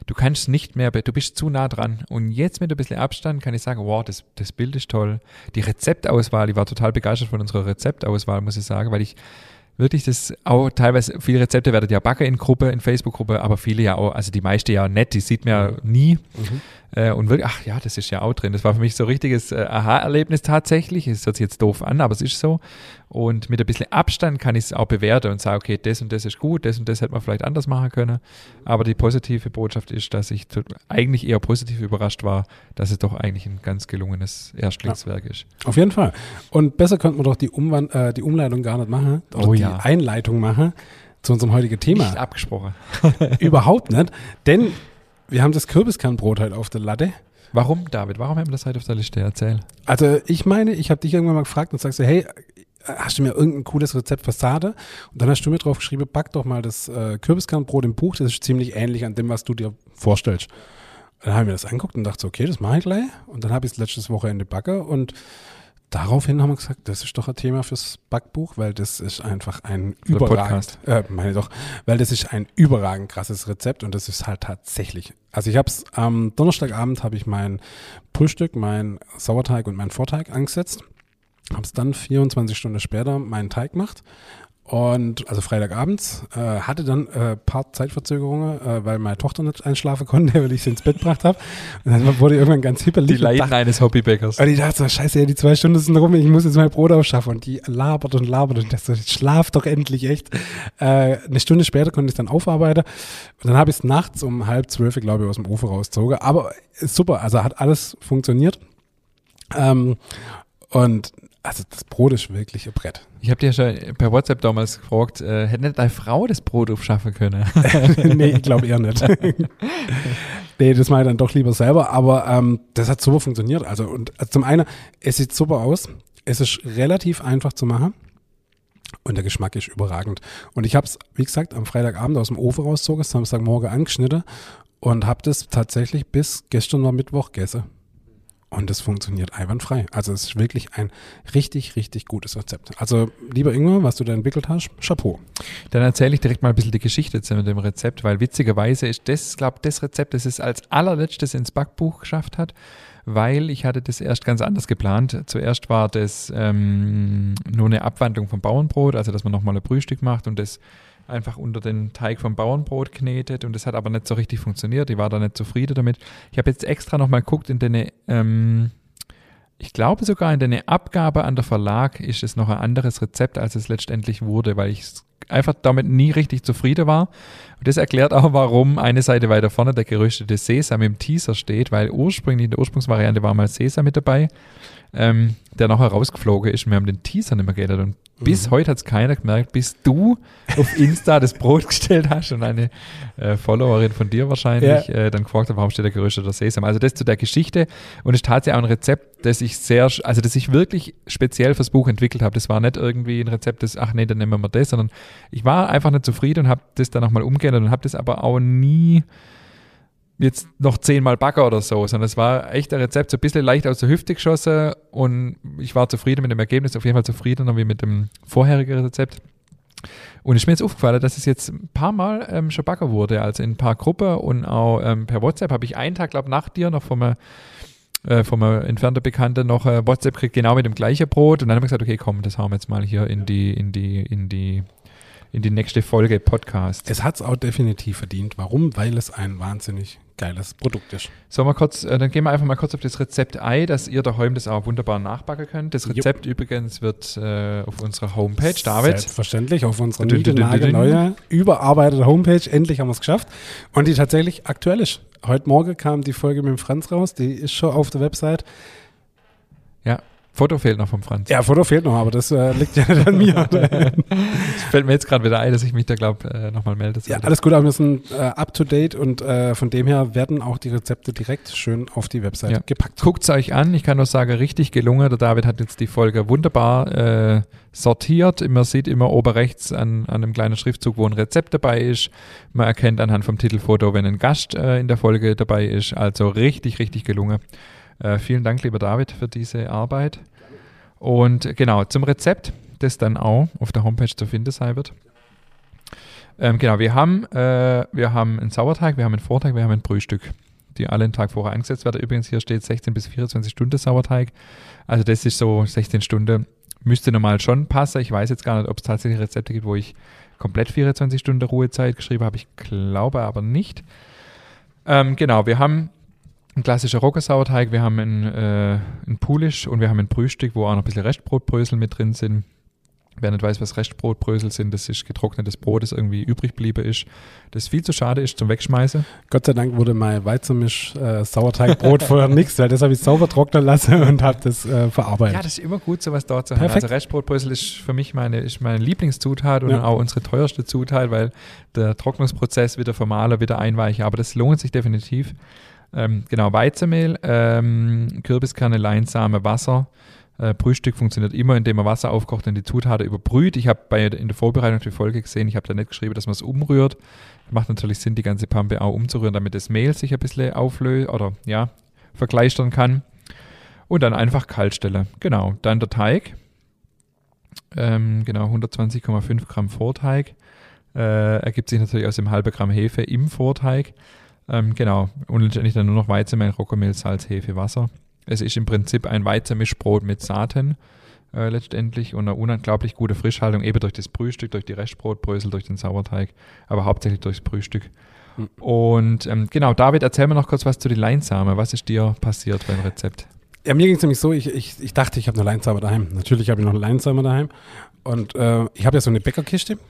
du kannst nicht mehr, du bist zu nah dran. Und jetzt mit ein bisschen Abstand kann ich sagen, wow, das, das Bild ist toll. Die Rezeptauswahl, ich war total begeistert von unserer Rezeptauswahl, muss ich sagen, weil ich wirklich das auch teilweise, viele Rezepte werden ja backen in Gruppe, in Facebook-Gruppe, aber viele ja auch, also die meiste ja nett, die sieht man ja nie. Mhm. Äh, und wirklich, ach ja, das ist ja auch drin. Das war für mich so ein richtiges äh, Aha-Erlebnis tatsächlich. Es hört sich jetzt doof an, aber es ist so. Und mit ein bisschen Abstand kann ich es auch bewerten und sagen, okay, das und das ist gut, das und das hätte man vielleicht anders machen können. Aber die positive Botschaft ist, dass ich eigentlich eher positiv überrascht war, dass es doch eigentlich ein ganz gelungenes Erstlingswerk ja. ist. Auf jeden Fall. Und besser könnte man doch die, Umwand äh, die Umleitung gar nicht machen oder oh, die ja. Einleitung machen zu unserem heutigen Thema. Nicht abgesprochen. Überhaupt nicht. Denn wir haben das Kürbiskernbrot halt auf der Latte. Warum, David? Warum haben wir das halt auf der Liste? Erzähl. Also ich meine, ich habe dich irgendwann mal gefragt und sagst hey, hast du mir irgendein cooles Rezept für Sade? Und dann hast du mir drauf geschrieben, back doch mal das äh, Kürbiskernbrot im Buch, das ist ziemlich ähnlich an dem, was du dir vorstellst. Dann habe ich mir das angeguckt und dachte so, okay, das mache ich gleich. Und dann habe ich es letztes Wochenende backe und daraufhin haben wir gesagt, das ist doch ein Thema fürs Backbuch, weil das ist einfach ein Für überragend, äh, meine doch, weil das ist ein überragend krasses Rezept und das ist halt tatsächlich. Also ich habe es am Donnerstagabend habe ich mein Frühstück, mein Sauerteig und mein Vorteig angesetzt, habe es dann 24 Stunden später meinen Teig gemacht und also Freitagabends äh, hatte dann äh, paar Zeitverzögerungen, äh, weil meine Tochter nicht einschlafen konnte, weil ich sie ins Bett gebracht habe. Und dann wurde ich irgendwann ganz hippelig. Die Leiden eines Hobbybäckers. Und ich dachte so, scheiße, ja, die zwei Stunden sind rum, ich muss jetzt mein Brot aufschaffen. Und die labert und labert und ich dachte so, schlaf doch endlich echt. Äh, eine Stunde später konnte ich dann aufarbeiten. Und dann habe ich es nachts um halb zwölf, glaube ich, aus dem Ofen rausgezogen. Aber super, also hat alles funktioniert. Ähm, und also das Brot ist wirklich ein Brett. Ich habe dir schon per WhatsApp damals gefragt, äh, hätte nicht deine Frau das Brot aufschaffen können? nee, ich glaube eher nicht. nee, das mache ich dann doch lieber selber, aber ähm, das hat super funktioniert. Also und also zum einen, es sieht super aus, es ist relativ einfach zu machen. Und der Geschmack ist überragend. Und ich habe es, wie gesagt, am Freitagabend aus dem Ofen rausgezogen, Samstagmorgen angeschnitten und habe das tatsächlich bis gestern war Mittwoch gegessen. Und es funktioniert einwandfrei. Also es ist wirklich ein richtig, richtig gutes Rezept. Also lieber Ingwer, was du da entwickelt hast, Chapeau. Dann erzähle ich direkt mal ein bisschen die Geschichte zu dem Rezept, weil witzigerweise ist das, glaube ich, das Rezept, das es als allerletztes ins Backbuch geschafft hat, weil ich hatte das erst ganz anders geplant. Zuerst war das ähm, nur eine Abwandlung vom Bauernbrot, also dass man nochmal ein Brühstück macht und das einfach unter den Teig vom Bauernbrot knetet und das hat aber nicht so richtig funktioniert. Ich war da nicht zufrieden damit. Ich habe jetzt extra nochmal geguckt in den, ähm, ich glaube sogar in der Abgabe an der Verlag ist es noch ein anderes Rezept, als es letztendlich wurde, weil ich einfach damit nie richtig zufrieden war. Und das erklärt auch, warum eine Seite weiter vorne der geröstete Sesam im Teaser steht, weil ursprünglich in der Ursprungsvariante war mal Sesam mit dabei ähm, der noch herausgeflogen ist. Wir haben den Teaser nicht mehr geändert. Und bis mhm. heute hat es keiner gemerkt, bis du auf Insta das Brot gestellt hast und eine äh, Followerin von dir wahrscheinlich ja. äh, dann gefragt hat, warum steht der gerösteter Sesam. Also das zu der Geschichte. Und es ist tatsächlich auch ein Rezept, das ich sehr, also das ich wirklich speziell fürs Buch entwickelt habe. Das war nicht irgendwie ein Rezept, das, ach nee, dann nehmen wir mal das, sondern ich war einfach nicht zufrieden und habe das dann nochmal umgeändert und habe das aber auch nie jetzt noch zehnmal Backer oder so, sondern es war echt ein Rezept, so ein bisschen leicht aus der Hüfte geschossen und ich war zufrieden mit dem Ergebnis, auf jeden Fall zufriedener wie mit dem vorherigen Rezept. Und ich mir jetzt aufgefallen, dass es jetzt ein paar Mal ähm, schon Backer wurde, also in ein paar Gruppen und auch ähm, per WhatsApp habe ich einen Tag, glaube nach dir noch vom äh, vom entfernten Bekannten noch äh, WhatsApp kriegt, genau mit dem gleichen Brot. Und dann habe ich gesagt, okay, komm, das hauen wir jetzt mal hier in die, in die, in die in die nächste Folge Podcast. Es hat es auch definitiv verdient. Warum? Weil es ein wahnsinnig geiles Produkt ist. So, mal kurz, äh, dann gehen wir einfach mal kurz auf das Rezept ein, dass ihr daheim das auch wunderbar nachbacken könnt. Das Rezept Jupp. übrigens wird äh, auf unserer Homepage, David. Selbstverständlich, auf unserer neue, überarbeitete Homepage. Endlich haben wir es geschafft. Und die tatsächlich aktuell ist. Heute Morgen kam die Folge mit dem Franz raus. Die ist schon auf der Website. Foto fehlt noch vom Franz. Ja, Foto fehlt noch, aber das äh, liegt ja nicht an mir. Es fällt mir jetzt gerade wieder ein, dass ich mich da, glaube äh, nochmal melde. Ja, alles gut, aber wir sind äh, up to date und äh, von dem her werden auch die Rezepte direkt schön auf die Website ja. gepackt. Guckt es euch an, ich kann nur sagen, richtig gelungen. Der David hat jetzt die Folge wunderbar äh, sortiert. Man sieht immer oben rechts an, an einem kleinen Schriftzug, wo ein Rezept dabei ist. Man erkennt anhand vom Titelfoto, wenn ein Gast äh, in der Folge dabei ist. Also richtig, richtig gelungen. Äh, vielen Dank, lieber David, für diese Arbeit. Und genau, zum Rezept, das dann auch auf der Homepage zu finden sein wird. Ähm, genau, wir haben, äh, wir haben einen Sauerteig, wir haben einen Vorteig, wir haben ein Brühstück, die alle einen Tag vorher eingesetzt werden. Übrigens, hier steht 16 bis 24 Stunden Sauerteig. Also das ist so 16 Stunden. Müsste normal schon passen. Ich weiß jetzt gar nicht, ob es tatsächlich Rezepte gibt, wo ich komplett 24 Stunden Ruhezeit geschrieben habe. Ich glaube aber nicht. Ähm, genau, wir haben ein klassischer Roggersauerteig, wir haben ein, äh, ein Pulisch und wir haben ein Brühstück, wo auch noch ein bisschen Restbrotbrösel mit drin sind. Wer nicht weiß, was Restbrotbrösel sind, das ist getrocknetes Brot, das irgendwie übrig geblieben ist, das viel zu schade ist zum Wegschmeißen. Gott sei Dank wurde mein Weizenmisch äh, vorher nichts, weil das habe ich sauber trocknen lassen und habe das äh, verarbeitet. Ja, das ist immer gut, sowas dort zu haben. Also Restbrotbrösel ist für mich meine, ist meine Lieblingszutat und ja. auch unsere teuerste Zutat, weil der Trocknungsprozess wieder vermahlen, wieder einweichen, aber das lohnt sich definitiv. Ähm, genau, Weizenmehl, ähm, Kürbiskerne, Leinsamen, Wasser. Äh, Brühstück funktioniert immer, indem man Wasser aufkocht und die Zutaten überbrüht. Ich habe in der Vorbereitung die Folge gesehen, ich habe da nicht geschrieben, dass man es umrührt. Macht natürlich Sinn, die ganze Pampe auch umzurühren, damit das Mehl sich ein bisschen auflöst oder ja, vergleichern kann. Und dann einfach kalt stellen. Genau, dann der Teig. Ähm, genau, 120,5 Gramm Vorteig. Äh, ergibt sich natürlich aus dem halben Gramm Hefe im Vorteig. Ähm, genau. Und letztendlich dann nur noch Weizenmehl, Roggenmehl, Salz, Hefe, Wasser. Es ist im Prinzip ein Weizenmischbrot mit Saaten äh, letztendlich und eine unglaublich gute Frischhaltung, eben durch das Brühstück, durch die Restbrotbrösel, durch den Sauerteig, aber hauptsächlich durchs Brühstück. Mhm. Und ähm, genau, David, erzähl mir noch kurz was zu den Leinsamen. Was ist dir passiert beim Rezept? Ja, mir ging es nämlich so, ich, ich, ich dachte, ich habe eine Leinsamen daheim. Natürlich habe ich noch eine Leinsamen daheim. Und äh, ich habe ja so eine Bäckerkiste.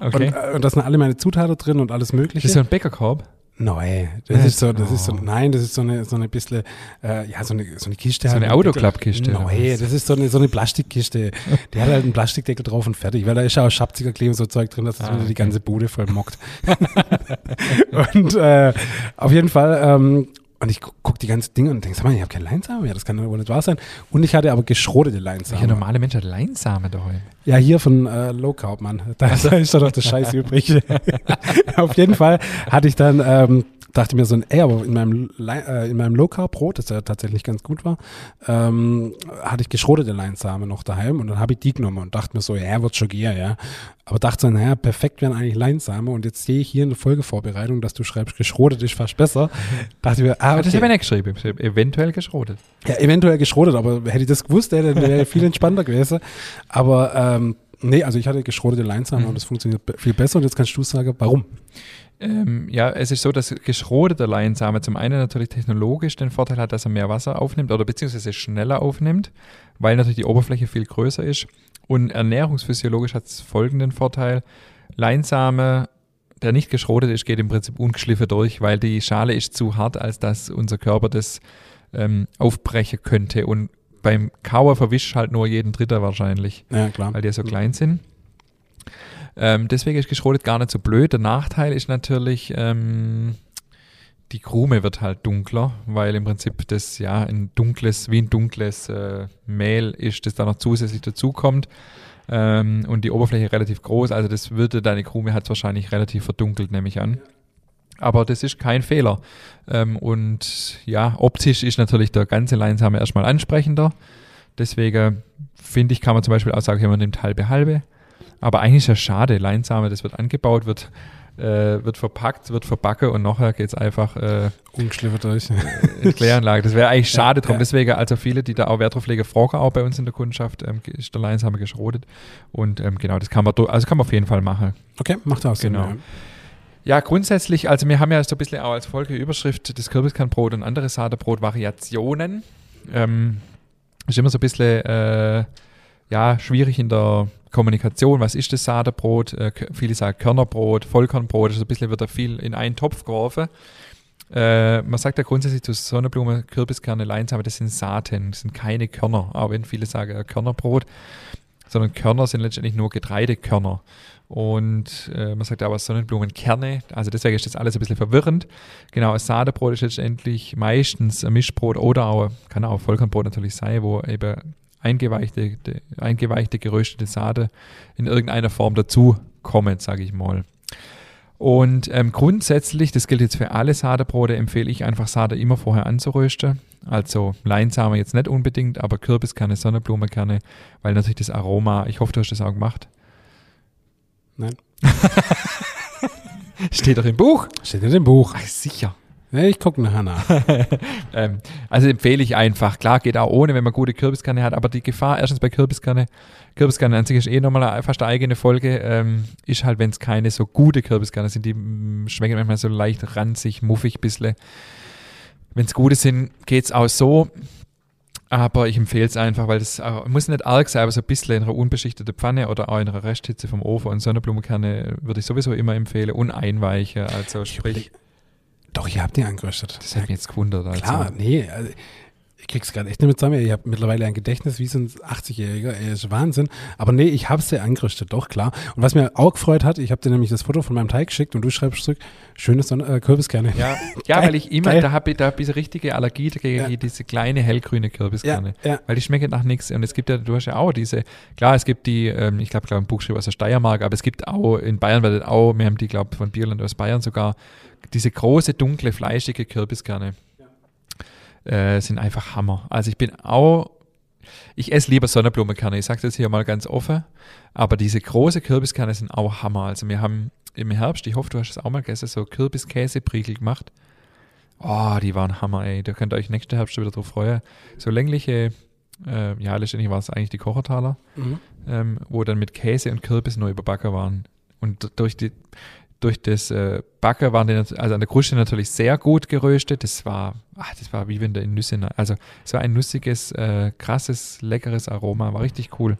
Okay. Und, äh, und da sind alle meine Zutaten drin und alles mögliche. Das ist so ein Bäckerkorb? Nein, das ja, ist so, das oh. ist so, nein, das ist so eine, so eine bisschen, äh, ja, so eine, so eine Kiste. So halt eine Autoklappkiste. Nein, das ist so eine, so eine Plastikkiste. Die hat halt einen Plastikdeckel drauf und fertig, weil da ist ja auch Schapziger Kleben so Zeug drin, dass das ah, wieder die ganze Bude voll mockt. und, äh, auf jeden Fall, ähm, und ich gucke die ganzen Dinge und denke, sag mal, ich habe keine Leinsamen mehr, das kann wohl nicht wahr sein. Und ich hatte aber geschrodete Leinsamen. Welcher normale Mensch hat Leinsamen daheim? Ja, hier von äh, Low Carb, Mann. Da, da ist doch noch das Scheiß übrig. Auf jeden Fall hatte ich dann ähm, dachte mir so, ey, aber in meinem, äh, in meinem Low-Carb-Brot, das ja tatsächlich ganz gut war, ähm, hatte ich geschrotete Leinsamen noch daheim und dann habe ich die genommen und dachte mir so, ja, wird schon gehen, ja. Aber dachte so, naja, perfekt wären eigentlich Leinsamen und jetzt sehe ich hier in der Folgevorbereitung, dass du schreibst, geschrotet ist fast besser. dachte ich mir, ah, okay. Das habe ich nicht geschrieben, ich habe eventuell geschrotet. Ja, eventuell geschrotet, aber hätte ich das gewusst, dann wäre viel entspannter gewesen. Aber ähm, nee, also ich hatte geschrotete Leinsamen mhm. und das funktioniert viel besser und jetzt kannst du sagen, warum? Ähm, ja, es ist so, dass geschroteter Leinsame zum einen natürlich technologisch den Vorteil hat, dass er mehr Wasser aufnimmt oder beziehungsweise schneller aufnimmt, weil natürlich die Oberfläche viel größer ist. Und ernährungsphysiologisch hat es folgenden Vorteil. Leinsame, der nicht geschrotet ist, geht im Prinzip ungeschliffen durch, weil die Schale ist zu hart, als dass unser Körper das ähm, aufbrechen könnte. Und beim Kauer verwischt halt nur jeden Dritter wahrscheinlich, ja, klar. weil die so klein sind. Ähm, deswegen ist geschrotet gar nicht so blöd. Der Nachteil ist natürlich, ähm, die Krume wird halt dunkler, weil im Prinzip das ja ein dunkles, wie ein dunkles äh, Mehl ist, das da noch zusätzlich dazukommt. Ähm, und die Oberfläche relativ groß, also das würde deine Krume hat wahrscheinlich relativ verdunkelt, nehme ich an. Aber das ist kein Fehler. Ähm, und ja, optisch ist natürlich der ganze Leinsame erstmal ansprechender. Deswegen finde ich, kann man zum Beispiel auch sagen, man nimmt halbe halbe. Aber eigentlich ist ja schade, Leinsame, das wird angebaut, wird, äh, wird verpackt, wird verbacken und nachher geht es einfach äh, ungeschliffert durch. in Kläranlage. Das wäre eigentlich schade drum. Ja. Deswegen, also viele, die da auch Wert drauf legen, fragen auch bei uns in der Kundschaft, ähm, ist der Leinsame geschrotet. Und ähm, genau, das kann man, also kann man auf jeden Fall machen. Okay, macht auch Sinn. Genau. Ja. Ja, grundsätzlich, also wir haben ja so ein bisschen auch als Folgeüberschrift das Kürbiskernbrot und andere Sadebrot-Variationen. Ähm, ist immer so ein bisschen äh, ja, schwierig in der Kommunikation, was ist das Sadebrot? Äh, viele sagen Körnerbrot, Vollkornbrot, also ein bisschen wird da viel in einen Topf geworfen. Äh, man sagt ja grundsätzlich zu Sonnenblume, Kürbiskerne, Leinsame, das sind Saaten, das sind keine Körner, auch wenn viele sagen äh, Körnerbrot, sondern Körner sind letztendlich nur Getreidekörner. Und äh, man sagt aber Sonnenblumenkerne, also deswegen ist das alles ein bisschen verwirrend. Genau, das Sadebrot ist letztendlich meistens ein Mischbrot oder auch, kann auch Vollkornbrot natürlich sein, wo eben eingeweichte, eingeweichte geröstete Sade in irgendeiner Form dazu kommen, sage ich mal. Und ähm, grundsätzlich, das gilt jetzt für alle Sadebrote, empfehle ich einfach Sade immer vorher anzurösten. Also Leinsamen jetzt nicht unbedingt, aber Kürbiskerne, Sonnenblumenkerne, weil natürlich das Aroma, ich hoffe, du hast das auch gemacht. Nein. Steht doch im Buch. Steht in dem Buch. Ach, sicher. Ich gucke nachher nach. ähm, also empfehle ich einfach. Klar, geht auch ohne, wenn man gute Kürbiskerne hat, aber die Gefahr, erstens bei Kürbiskerne, Kürbiskerne an sich ist eh nochmal fast eine eigene Folge, ähm, ist halt, wenn es keine so gute Kürbiskerne sind, die mm, schmecken manchmal so leicht ranzig, muffig ein bisschen. Wenn es gute sind, geht es auch so. Aber ich empfehle es einfach, weil das äh, muss nicht arg sein, aber so ein bisschen in einer unbeschichteten Pfanne oder auch in einer Resthitze vom Ofen und Sonnenblumenkerne würde ich sowieso immer empfehlen und einweichen. Also sprich. Doch, ihr habt die angeröstet. Das hat mich jetzt gewundert. Also. Klar, nee. Also, ich krieg's gerade echt nicht mit zusammen. Ich habe mittlerweile ein Gedächtnis wie so ein 80-Jähriger. Ey, ist Wahnsinn. Aber nee, ich habe sie angerüstet, doch, klar. Und was mir auch gefreut hat, ich habe dir nämlich das Foto von meinem Teig geschickt und du schreibst zurück, schönes Son äh, Kürbiskerne. Ja, ja weil ich immer, geil. da habe ich da hab ich richtige Allergie dagegen, ja. diese kleine hellgrüne Kürbiskerne. Ja, ja. Weil die schmecken nach nichts. Und es gibt ja, du hast ja auch diese, klar, es gibt die, ähm, ich glaube, glaub, ein Buchschreiber aus der Steiermark, aber es gibt auch, in Bayern wird auch, wir haben die, glaube von Bierland aus Bayern sogar, diese große, dunkle, fleischige Kürbiskerne äh, sind einfach Hammer. Also ich bin auch, ich esse lieber Sonnenblumenkerne, ich sage das hier mal ganz offen, aber diese große Kürbiskerne sind auch Hammer. Also wir haben im Herbst, ich hoffe, du hast es auch mal gegessen, so Kürbiskäsepriegel gemacht. Oh, die waren Hammer, ey. Da könnt ihr euch nächste Herbst wieder drauf freuen. So längliche, äh, ja, letztendlich war es eigentlich die Kochertaler, mhm. ähm, wo dann mit Käse und Kürbis neu überbacken waren. Und durch die, durch das äh, Backen waren die, also an der Kruste natürlich sehr gut geröstet. Das war, ach, das war wie wenn der in Nüsse, also so ein nussiges, äh, krasses, leckeres Aroma, war richtig cool.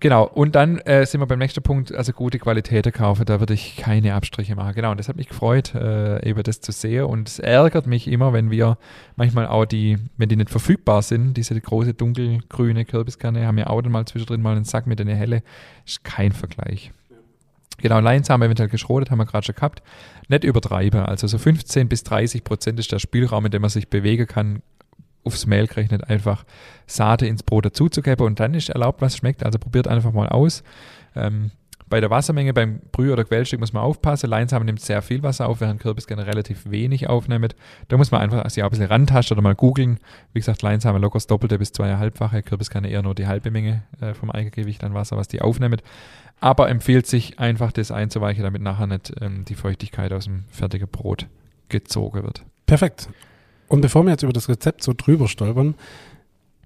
Genau, und dann äh, sind wir beim nächsten Punkt, also gute Qualität kaufen, da würde ich keine Abstriche machen. Genau, und das hat mich gefreut, äh, eben das zu sehen. Und es ärgert mich immer, wenn wir manchmal auch die, wenn die nicht verfügbar sind, diese große dunkelgrüne Kürbiskanne, haben wir auch dann mal zwischendrin mal einen Sack mit einer helle, ist kein Vergleich. Genau, Lions haben eventuell geschrotet, haben wir gerade schon gehabt. Nicht übertreiben. Also so 15 bis 30 Prozent ist der Spielraum, in dem man sich bewegen kann, aufs Mehl gerechnet, einfach Sahne ins Brot dazuzugeben und dann ist erlaubt, was schmeckt. Also probiert einfach mal aus. Ähm, Bei der Wassermenge beim Brühe- oder Quellstück muss man aufpassen. Leinsamen nimmt sehr viel Wasser auf, während Kürbis gerne relativ wenig aufnimmt. Da muss man einfach sich auch ein bisschen rantasten oder mal googeln. Wie gesagt, Leinsamen locker das Doppelte bis zweieinhalbfache. Kürbis kann eher nur die halbe Menge äh, vom Eigengewicht an Wasser, was die aufnimmt. Aber empfiehlt sich einfach das einzuweichen, damit nachher nicht ähm, die Feuchtigkeit aus dem fertigen Brot gezogen wird. Perfekt. Und bevor wir jetzt über das Rezept so drüber stolpern,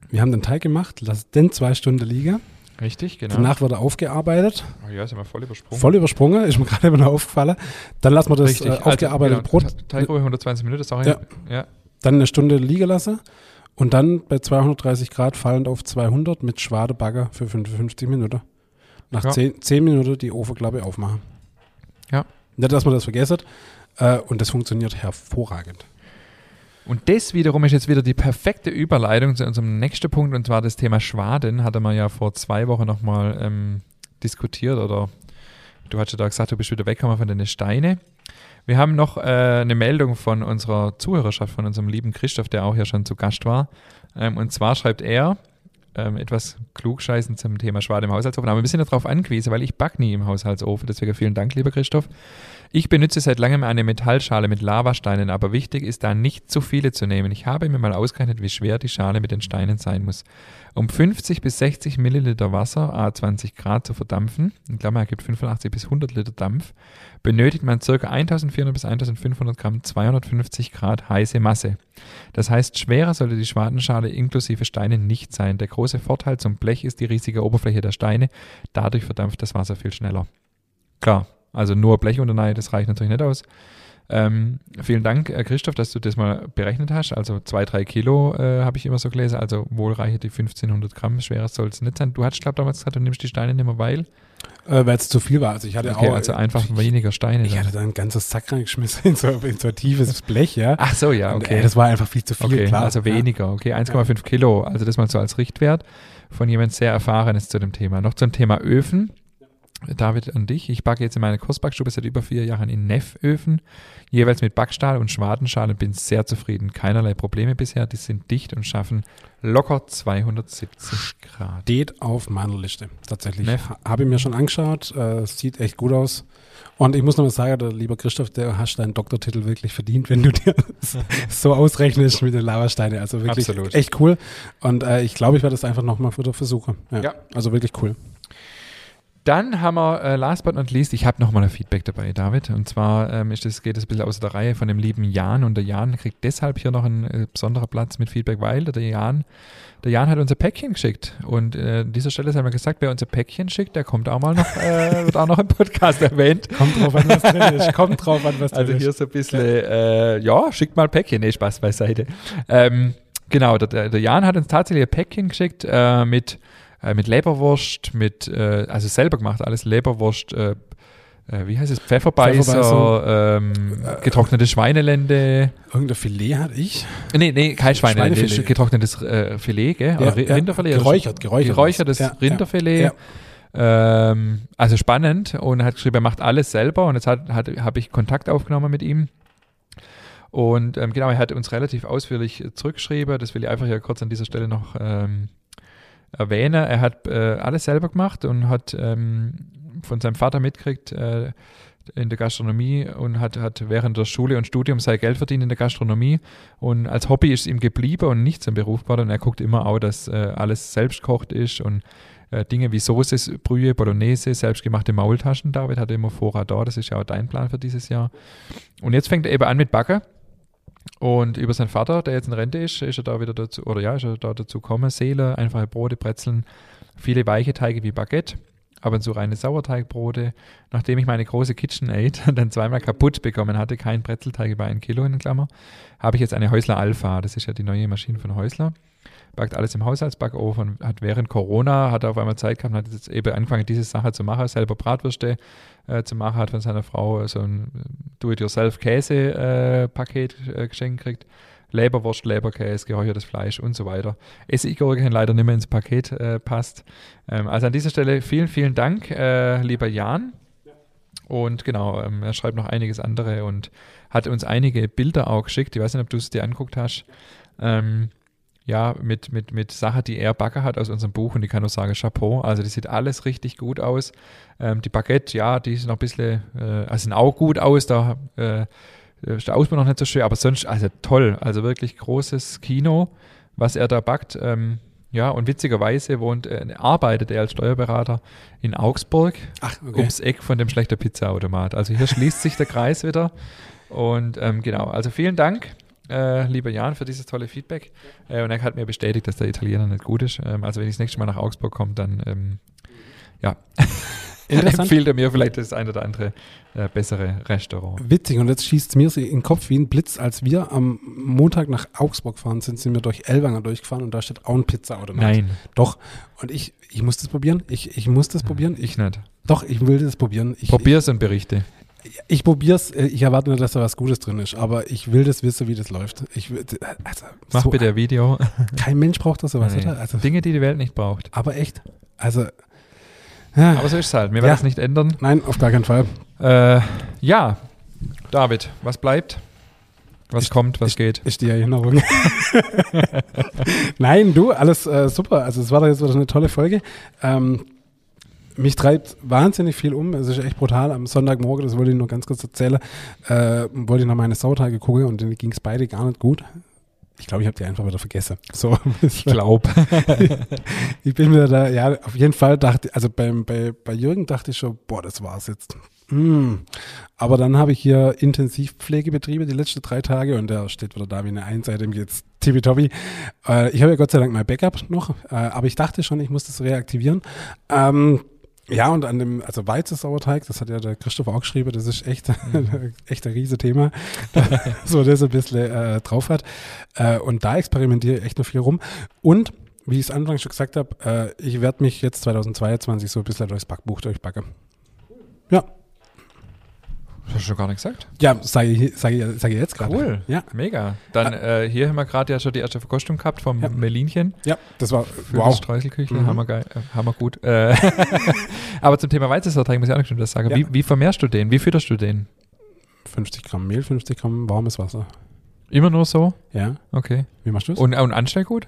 wir haben den Teig gemacht, lass den zwei Stunden liegen. Richtig, genau. Danach wurde aufgearbeitet. Oh ja, sind wir voll übersprungen. Voll übersprungen, ist mir gerade immer noch aufgefallen. Dann lassen wir das Richtig. äh, Also, aufgearbeitete genau, Brot Teigruhe 120 Minuten, ist auch Ja. ja. dann eine Stunde liegen lassen und dann bei 230 Grad fallend auf 200 mit Schwadebagger für 55 Minuten. Nach Ja. 10, 10 Minuten die Ofenklappe aufmachen. Ja. Nicht, dass man das vergessen. Äh, und das funktioniert hervorragend. Und das wiederum ist jetzt wieder die perfekte Überleitung zu unserem nächsten Punkt und zwar das Thema Schwaden. Hatte man ja vor zwei Wochen nochmal ähm, diskutiert oder du hast ja da gesagt, du bist wieder weggekommen von den Steine. Wir haben noch äh, eine Meldung von unserer Zuhörerschaft, von unserem lieben Christoph, der auch hier schon zu Gast war. Ähm, und zwar schreibt er ähm, etwas klugscheißen zum Thema Schwade im Haushaltsofen, aber wir sind darauf angewiesen, weil ich back nie im Haushaltsofen. Deswegen vielen Dank, lieber Christoph. Ich benutze seit langem eine Metallschale mit Lavasteinen, aber wichtig ist da nicht zu viele zu nehmen. Ich habe mir mal ausgerechnet, wie schwer die Schale mit den Steinen sein muss. Um 50 bis 60 Milliliter Wasser, a 20 Grad zu verdampfen, in Klammer ergibt 85 bis 100 Liter Dampf, benötigt man ca. 1400 bis 1500 Gramm 250 Grad heiße Masse. Das heißt, schwerer sollte die Schwadenschale inklusive Steine nicht sein. Der große Vorteil zum Blech ist die riesige Oberfläche der Steine. Dadurch verdampft das Wasser viel schneller. Klar, also nur Blech unter Nei, das reicht natürlich nicht aus. Ähm, vielen Dank, äh, Christoph, dass du das mal berechnet hast. Also zwei, drei Kilo äh, habe ich immer so gelesen. Also wohl reiche die 1500 Gramm. Schwerer soll es nicht sein. Du hattest, glaube ich, damals gesagt, du nimmst die Steine nicht mehr, weil. Äh, Weil es zu viel war. Also ich hatte Okay, auch. also einfach ich, weniger Steine. Ich dann. hatte da ein ganzes Sack reingeschmissen in so, in so ein tiefes Blech, ja. Ach so, ja, Und, okay. ey, das war einfach viel zu viel, Okay, klar. also weniger, okay, 1,5 Kilo, also das mal so als Richtwert von jemand sehr Erfahrenes zu dem Thema. Noch zum Thema Öfen. David und dich. Ich backe jetzt in meiner Kursbackstube seit über vier Jahren in Nefföfen, jeweils mit Backstahl und Schwadenschale und bin sehr zufrieden. Keinerlei Probleme bisher. Die sind dicht und schaffen locker 270 Grad. Steht auf meiner Liste, tatsächlich. Neff. Ha- Habe ich mir schon angeschaut, äh, sieht echt gut aus. Und ich muss noch mal sagen, der lieber Christoph, der hast deinen Doktortitel wirklich verdient, wenn du dir das so ausrechnest mit den Lavasteinen. Also wirklich Absolut. echt cool. Und äh, ich glaube, ich werde das einfach nochmal wieder versuchen. Ja. Ja. Also wirklich cool. Dann haben wir, äh, last but not least, ich habe nochmal ein Feedback dabei, David. Und zwar ähm, ist das, geht es ein bisschen aus der Reihe von dem lieben Jan. Und der Jan kriegt deshalb hier noch einen äh, besonderen Platz mit Feedback, weil der Jan, der Jan hat unser Päckchen geschickt. Und äh, an dieser Stelle haben wir gesagt, wer unser Päckchen schickt, der kommt auch mal noch, äh, wird auch noch im Podcast erwähnt. Kommt drauf an, was drin ist. Kommt drauf an, was drin Also hier so ein bisschen, äh, ja, schickt mal Päckchen, nee, Spaß beiseite. Ähm, genau, der- der, der Jan hat uns tatsächlich ein Päckchen geschickt äh, mit, äh, mit Leberwurst, mit, äh, also selber gemacht, alles Leberwurst, äh, äh, wie heißt es, Pfefferbeißer, Pfefferbeißer. ähm, getrocknete Schweinelende. Irgendein Filet hatte ich. Nee, nee, kein Schweinelende, Schweinefilet. getrocknetes äh, Filet, gell? Oder Ri- Rinderfilet? oder Geräuchert, geräuchert. geräuchertes Ja, Rinderfilet. Ja. Ähm, also spannend und er hat geschrieben, er macht alles selber und jetzt habe ich Kontakt aufgenommen mit ihm. Und ähm, genau, er hat uns relativ ausführlich zurückgeschrieben. Das will ich einfach hier kurz an dieser Stelle noch ähm, erwähnen. Er hat äh, alles selber gemacht und hat ähm, von seinem Vater mitgekriegt äh, in der Gastronomie und hat, hat während der Schule und Studium sein Geld verdient in der Gastronomie. Und als Hobby ist ihm geblieben und nicht zum Beruf geworden. Und er guckt immer auch, dass äh, alles selbst gekocht ist und äh, Dinge wie Soße, Brühe, Bolognese, selbstgemachte Maultaschen. David hatte immer Vorrat da. Das ist ja auch dein Plan für dieses Jahr. Und jetzt fängt er eben an mit Backen. Und über seinen Vater, der jetzt in Rente ist, ist er da wieder dazu, oder ja, ist er da dazu gekommen. Seele, einfache Brote, Brezeln, viele weiche Teige wie Baguette, ab und zu reine Sauerteigbrote. Nachdem ich meine große KitchenAid dann zweimal kaputt bekommen hatte, kein Brezelteig über ein Kilo in Klammer, habe ich jetzt eine Häusler Alpha. Das ist ja die neue Maschine von Häusler. Backt alles im Haushaltsbackofen, hat während Corona, hat er auf einmal Zeit gehabt und hat jetzt eben angefangen, diese Sache zu machen, selber Bratwürste äh, zu machen, hat von seiner Frau so ein Do-it-yourself-Käse-Paket äh, geschenkt gekriegt. Leberwurst, Leberkäse, geräuchertes Fleisch und so weiter. Essiggurken leider nicht mehr ins Paket äh, passt. Ähm, also an dieser Stelle vielen, vielen Dank, äh, lieber Jan. Und genau, ähm, er schreibt noch einiges andere und hat uns einige Bilder auch geschickt. Ich weiß nicht, ob du es dir anguckt hast. Ähm, ja, mit, mit, mit Sachen, die er backen hat aus unserem Buch und ich kann nur sagen, Chapeau. Also das sieht alles richtig gut aus. Ähm, die Baguette, ja, die ist noch ein bisschen, äh, also sehen auch gut aus, da äh, ist der Ausbau noch nicht so schön, aber sonst, also toll, also wirklich großes Kino, was er da backt. Ähm, ja, und witzigerweise wohnt, äh, arbeitet er als Steuerberater in Augsburg, Ach, ums Eck von dem schlechter Pizzaautomat. Also hier schließt sich der Kreis wieder. Und ähm, genau, also vielen Dank, äh, lieber Jan, für dieses tolle Feedback. Äh, und er hat mir bestätigt, dass der Italiener nicht gut ist. Ähm, also wenn ich das nächste Mal nach Augsburg komme, dann ähm, ja, empfiehlt er mir vielleicht das ein oder andere äh, bessere Restaurant. Witzig, und jetzt schießt es mir in den Kopf wie ein Blitz, als wir am Montag nach Augsburg gefahren sind, sind wir durch Elwanger durchgefahren und da steht auch ein Pizzaautomat. Nein, Doch. Und ich, ich muss das probieren. Ich, ich muss das probieren. Ich, ich nicht. doch, ich will das probieren. Ich, Probier's und berichte. Ich, ich probier's. äh, Ich erwarte nur, dass da was Gutes drin ist. Aber ich will das wissen, wie das läuft. Ich, will- also, Mach so, bitte ein Video. Kein Mensch braucht das sowas, Nee. oder? Also, Dinge, die die Welt nicht braucht. aber echt. Also, ja, Aber so ist es halt. Wir werden es nicht ändern. nein, auf gar keinen Fall. Äh, ja, David, was bleibt? Was kommt, was geht? Ist die Erinnerung. Nein, du, alles äh, super. Also es war doch jetzt wieder eine tolle Folge. Ähm, mich treibt wahnsinnig viel um. Es ist echt brutal. Am Sonntagmorgen, das wollte ich nur ganz kurz erzählen, äh, wollte ich nach meine Sautage gucken und denen ging es beide gar nicht gut. Ich glaube, ich habe die einfach wieder vergessen. So, Ich glaube. ich bin mir da, ja, auf jeden Fall dachte, also beim, bei, bei Jürgen dachte ich schon, boah, das war's jetzt. Hm. Aber dann habe ich hier Intensivpflegebetriebe die letzten drei Tage und der steht wieder da wie eine Eins, seitdem geht's tippitoppi. Äh, ich habe ja Gott sei Dank mein Backup noch, äh, aber ich dachte schon, ich muss das reaktivieren. Ähm, ja, und an dem, also Weizensauerteig, das hat ja der Christoph auch geschrieben, das ist echt, echt ein Riesethema, so das ein bisschen äh, drauf hat. Äh, und da experimentiere ich echt noch viel rum. Und, wie ich es anfangs schon gesagt habe, äh, ich werde mich jetzt 2022 so ein bisschen durchs Backbuch durchbacken. Ja, hast du schon gar nicht gesagt. ja, sage ich, sag ich, sag ich jetzt gerade. Cool. Ja, Mega. Dann äh, hier haben wir gerade ja schon die erste Verkostung gehabt vom Ja. Melinchen. ja, das war, Für das wow. Streuselküchle, Mhm. hammergeil, äh, hammergut. Äh, aber zum Thema Weizensorteig muss ich auch noch was sagen. Ja. Wie, wie vermehrst du den? Wie fütterst du den? 50 Gramm Mehl, 50 Gramm warmes Wasser. Immer nur so? Ja, Okay. wie machst du es? Und, und Anstellgut?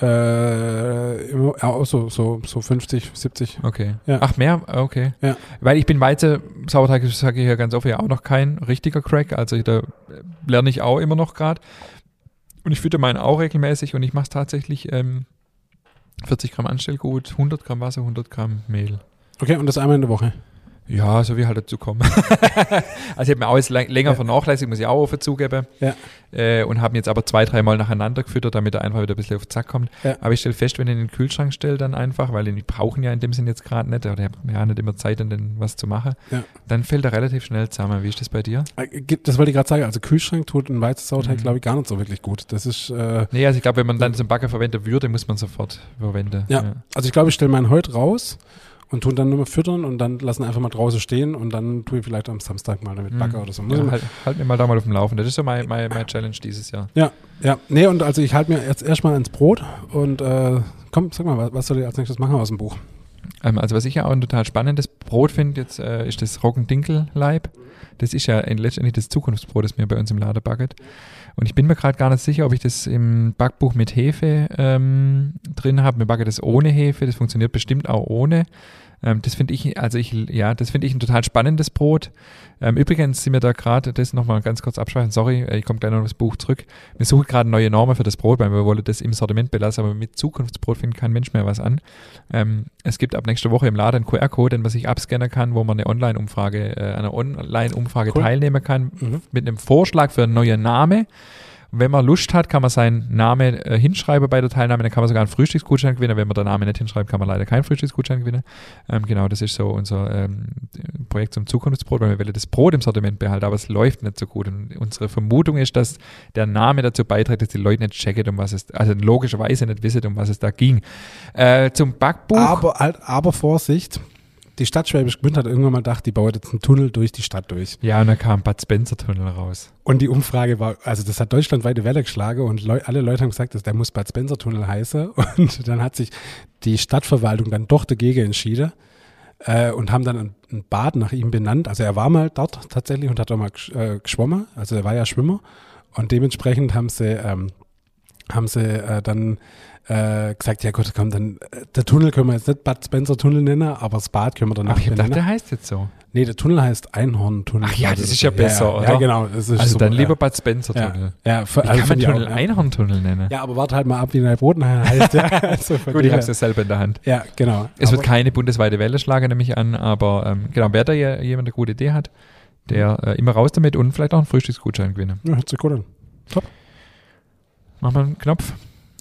Äh, auch so, so, so 50, 70. Okay. Ja. Ach, mehr? Okay. Ja. Weil ich bin Weize, Sauerteig, sage ich ja ganz offen, ja auch noch kein richtiger Crack. Also da lerne ich auch immer noch gerade. Und ich fütter meinen auch regelmäßig und ich mache es tatsächlich ähm, 40 Gramm Anstellgut, 100 Gramm Wasser, 100 Gramm Mehl. Okay, und das einmal in der Woche. Ja, so wie halt dazu kommen. also ich habe mir läng- länger Ja. vernachlässigt, muss ich auch offen zugeben. Ja. Äh, und habe ihn jetzt aber zwei, dreimal nacheinander gefüttert, damit er einfach wieder ein bisschen auf den Zack kommt. Ja. Aber ich stelle fest, wenn ich ihn in den Kühlschrank stelle, dann einfach, weil die brauchen ja in dem Sinn jetzt gerade nicht, oder ich habe ja nicht immer Zeit, an den was zu machen, Ja. dann fällt er relativ schnell zusammen. Wie ist das bei dir? Äh, Das wollte ich gerade sagen. Also Kühlschrank tut ein Weizensauerteig, Mhm. glaube ich, gar nicht so wirklich gut. Das ist, äh, Nee, also ich glaube, wenn man dann zum Backen verwenden würde, muss man sofort verwenden. Ja. also ich glaube, ich stelle meinen heute raus und tun dann nur mal füttern und dann lassen einfach mal draußen stehen und dann tue ich vielleicht am Samstag mal damit Mhm. backen oder so. Ja, halt, halt mir mal da mal auf dem Laufen. Das ist so meine mein, mein Challenge dieses Jahr. Ja, ja. Nee, und also ich halte mir jetzt erstmal ins Brot und äh, komm, sag mal, was, was soll ich als nächstes machen aus dem Buch? Ähm, also was ich ja auch ein total spannendes Brot finde, jetzt äh, ist das Roggendinkelleib. Das ist ja letztendlich das Zukunftsbrot, das mir bei uns im Laden backet. Und ich bin mir gerade gar nicht sicher, ob ich das im Backbuch mit Hefe ähm, drin habe. Mir backe das ohne Hefe, das funktioniert bestimmt auch ohne. Ähm, das finde ich, also ich, ja, das finde ich ein total spannendes Brot. Ähm, übrigens sind wir da gerade, das nochmal ganz kurz abschweifen, sorry, äh, ich komme gleich noch das Buch zurück. Wir suchen gerade neue Normen für das Brot, weil wir wollen das im Sortiment belassen, aber mit Zukunftsbrot findet kein Mensch mehr was an. Ähm, es gibt ab nächster Woche im Laden einen QR-Code, den man sich abscannen kann, wo man eine Online-Umfrage, äh, einer Online-Umfrage Cool. teilnehmen kann Mhm. mit einem Vorschlag für einen neuen Name. Wenn man Lust hat, kann man seinen Namen äh, hinschreiben bei der Teilnahme. Dann kann man sogar einen Frühstücksgutschein gewinnen. Wenn man den Namen nicht hinschreibt, kann man leider keinen Frühstücksgutschein gewinnen. Ähm, genau, das ist so unser ähm, Projekt zum Zukunftsbrot, weil wir wollen das Brot im Sortiment behalten, aber es läuft nicht so gut. Und unsere Vermutung ist, dass der Name dazu beiträgt, dass die Leute nicht checken, um was es, also logischerweise nicht wissen, um was es da ging. Äh, zum Backbuch. Aber, aber Vorsicht, die Stadt Schwäbisch Gmünd hat irgendwann mal gedacht, die bauen jetzt einen Tunnel durch die Stadt durch. ja, und dann kam Bad Spencer Tunnel raus. Und die Umfrage war, also das hat deutschlandweite Welle geschlagen und Leu alle Leute haben gesagt, dass der muss Bad Spencer Tunnel heißen. Und dann hat sich die Stadtverwaltung dann doch dagegen entschieden äh, und haben dann ein, Bad nach ihm benannt. Also er war mal dort tatsächlich und hat da mal gesch äh, geschwommen. Also er war ja Schwimmer. Und dementsprechend haben sie ähm, haben sie äh, dann äh, gesagt, ja gut, komm, dann äh, der Tunnel können wir jetzt nicht Bad Spencer Tunnel nennen, aber das Bad können wir dann Ach, ich benennen. der heißt jetzt so. Nee, der Tunnel heißt Einhorn-Tunnel. Ach ja, das ist ja ja, besser, ja, oder? Ja, genau. Das ist Also super, dann lieber ja. Bad Spencer Tunnel. Ja, für, Wie also kann man ich auch, Tunnel ja. Einhorntunnel nennen? ja, aber warte halt mal ab, wie Neubroden heißt. Ja, also Gut, ich habe es ja selber in der Hand. Ja, genau. Es wird Aber- keine bundesweite Welle schlagen, nehme ich an, aber ähm, genau, wer da ja jemand eine gute Idee hat, der äh, immer raus damit und vielleicht auch einen Frühstücksgutschein gewinnen. Ja, hört sich gut an. Mach mal einen Knopf.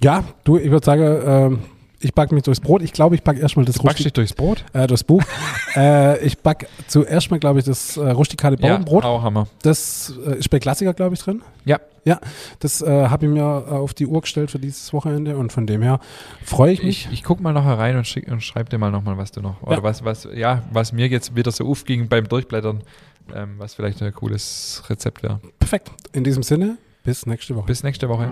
Ja, du, ich würde sagen, ähm, ich back mich durchs Brot. Ich glaube, ich back erstmal das backst dich durchs Brot? äh, durchs Buch. äh, ich back zuerst mal, glaube ich, das äh, rustikale Bauernbrot. Ja, auch Hammer. Das äh, ist bei Klassiker, glaube ich, drin. Ja. Ja, das äh, habe ich mir äh, auf die Uhr gestellt für dieses Wochenende und von dem her freue ich mich. Ich, ich guck mal noch herein und, schick, und schreib dir mal nochmal, was du noch, oder Ja. was, was, ja, was mir jetzt wieder so aufging beim Durchblättern, ähm, was vielleicht ein cooles Rezept wäre. Perfekt. In diesem Sinne, bis nächste Woche. Bis nächste Woche.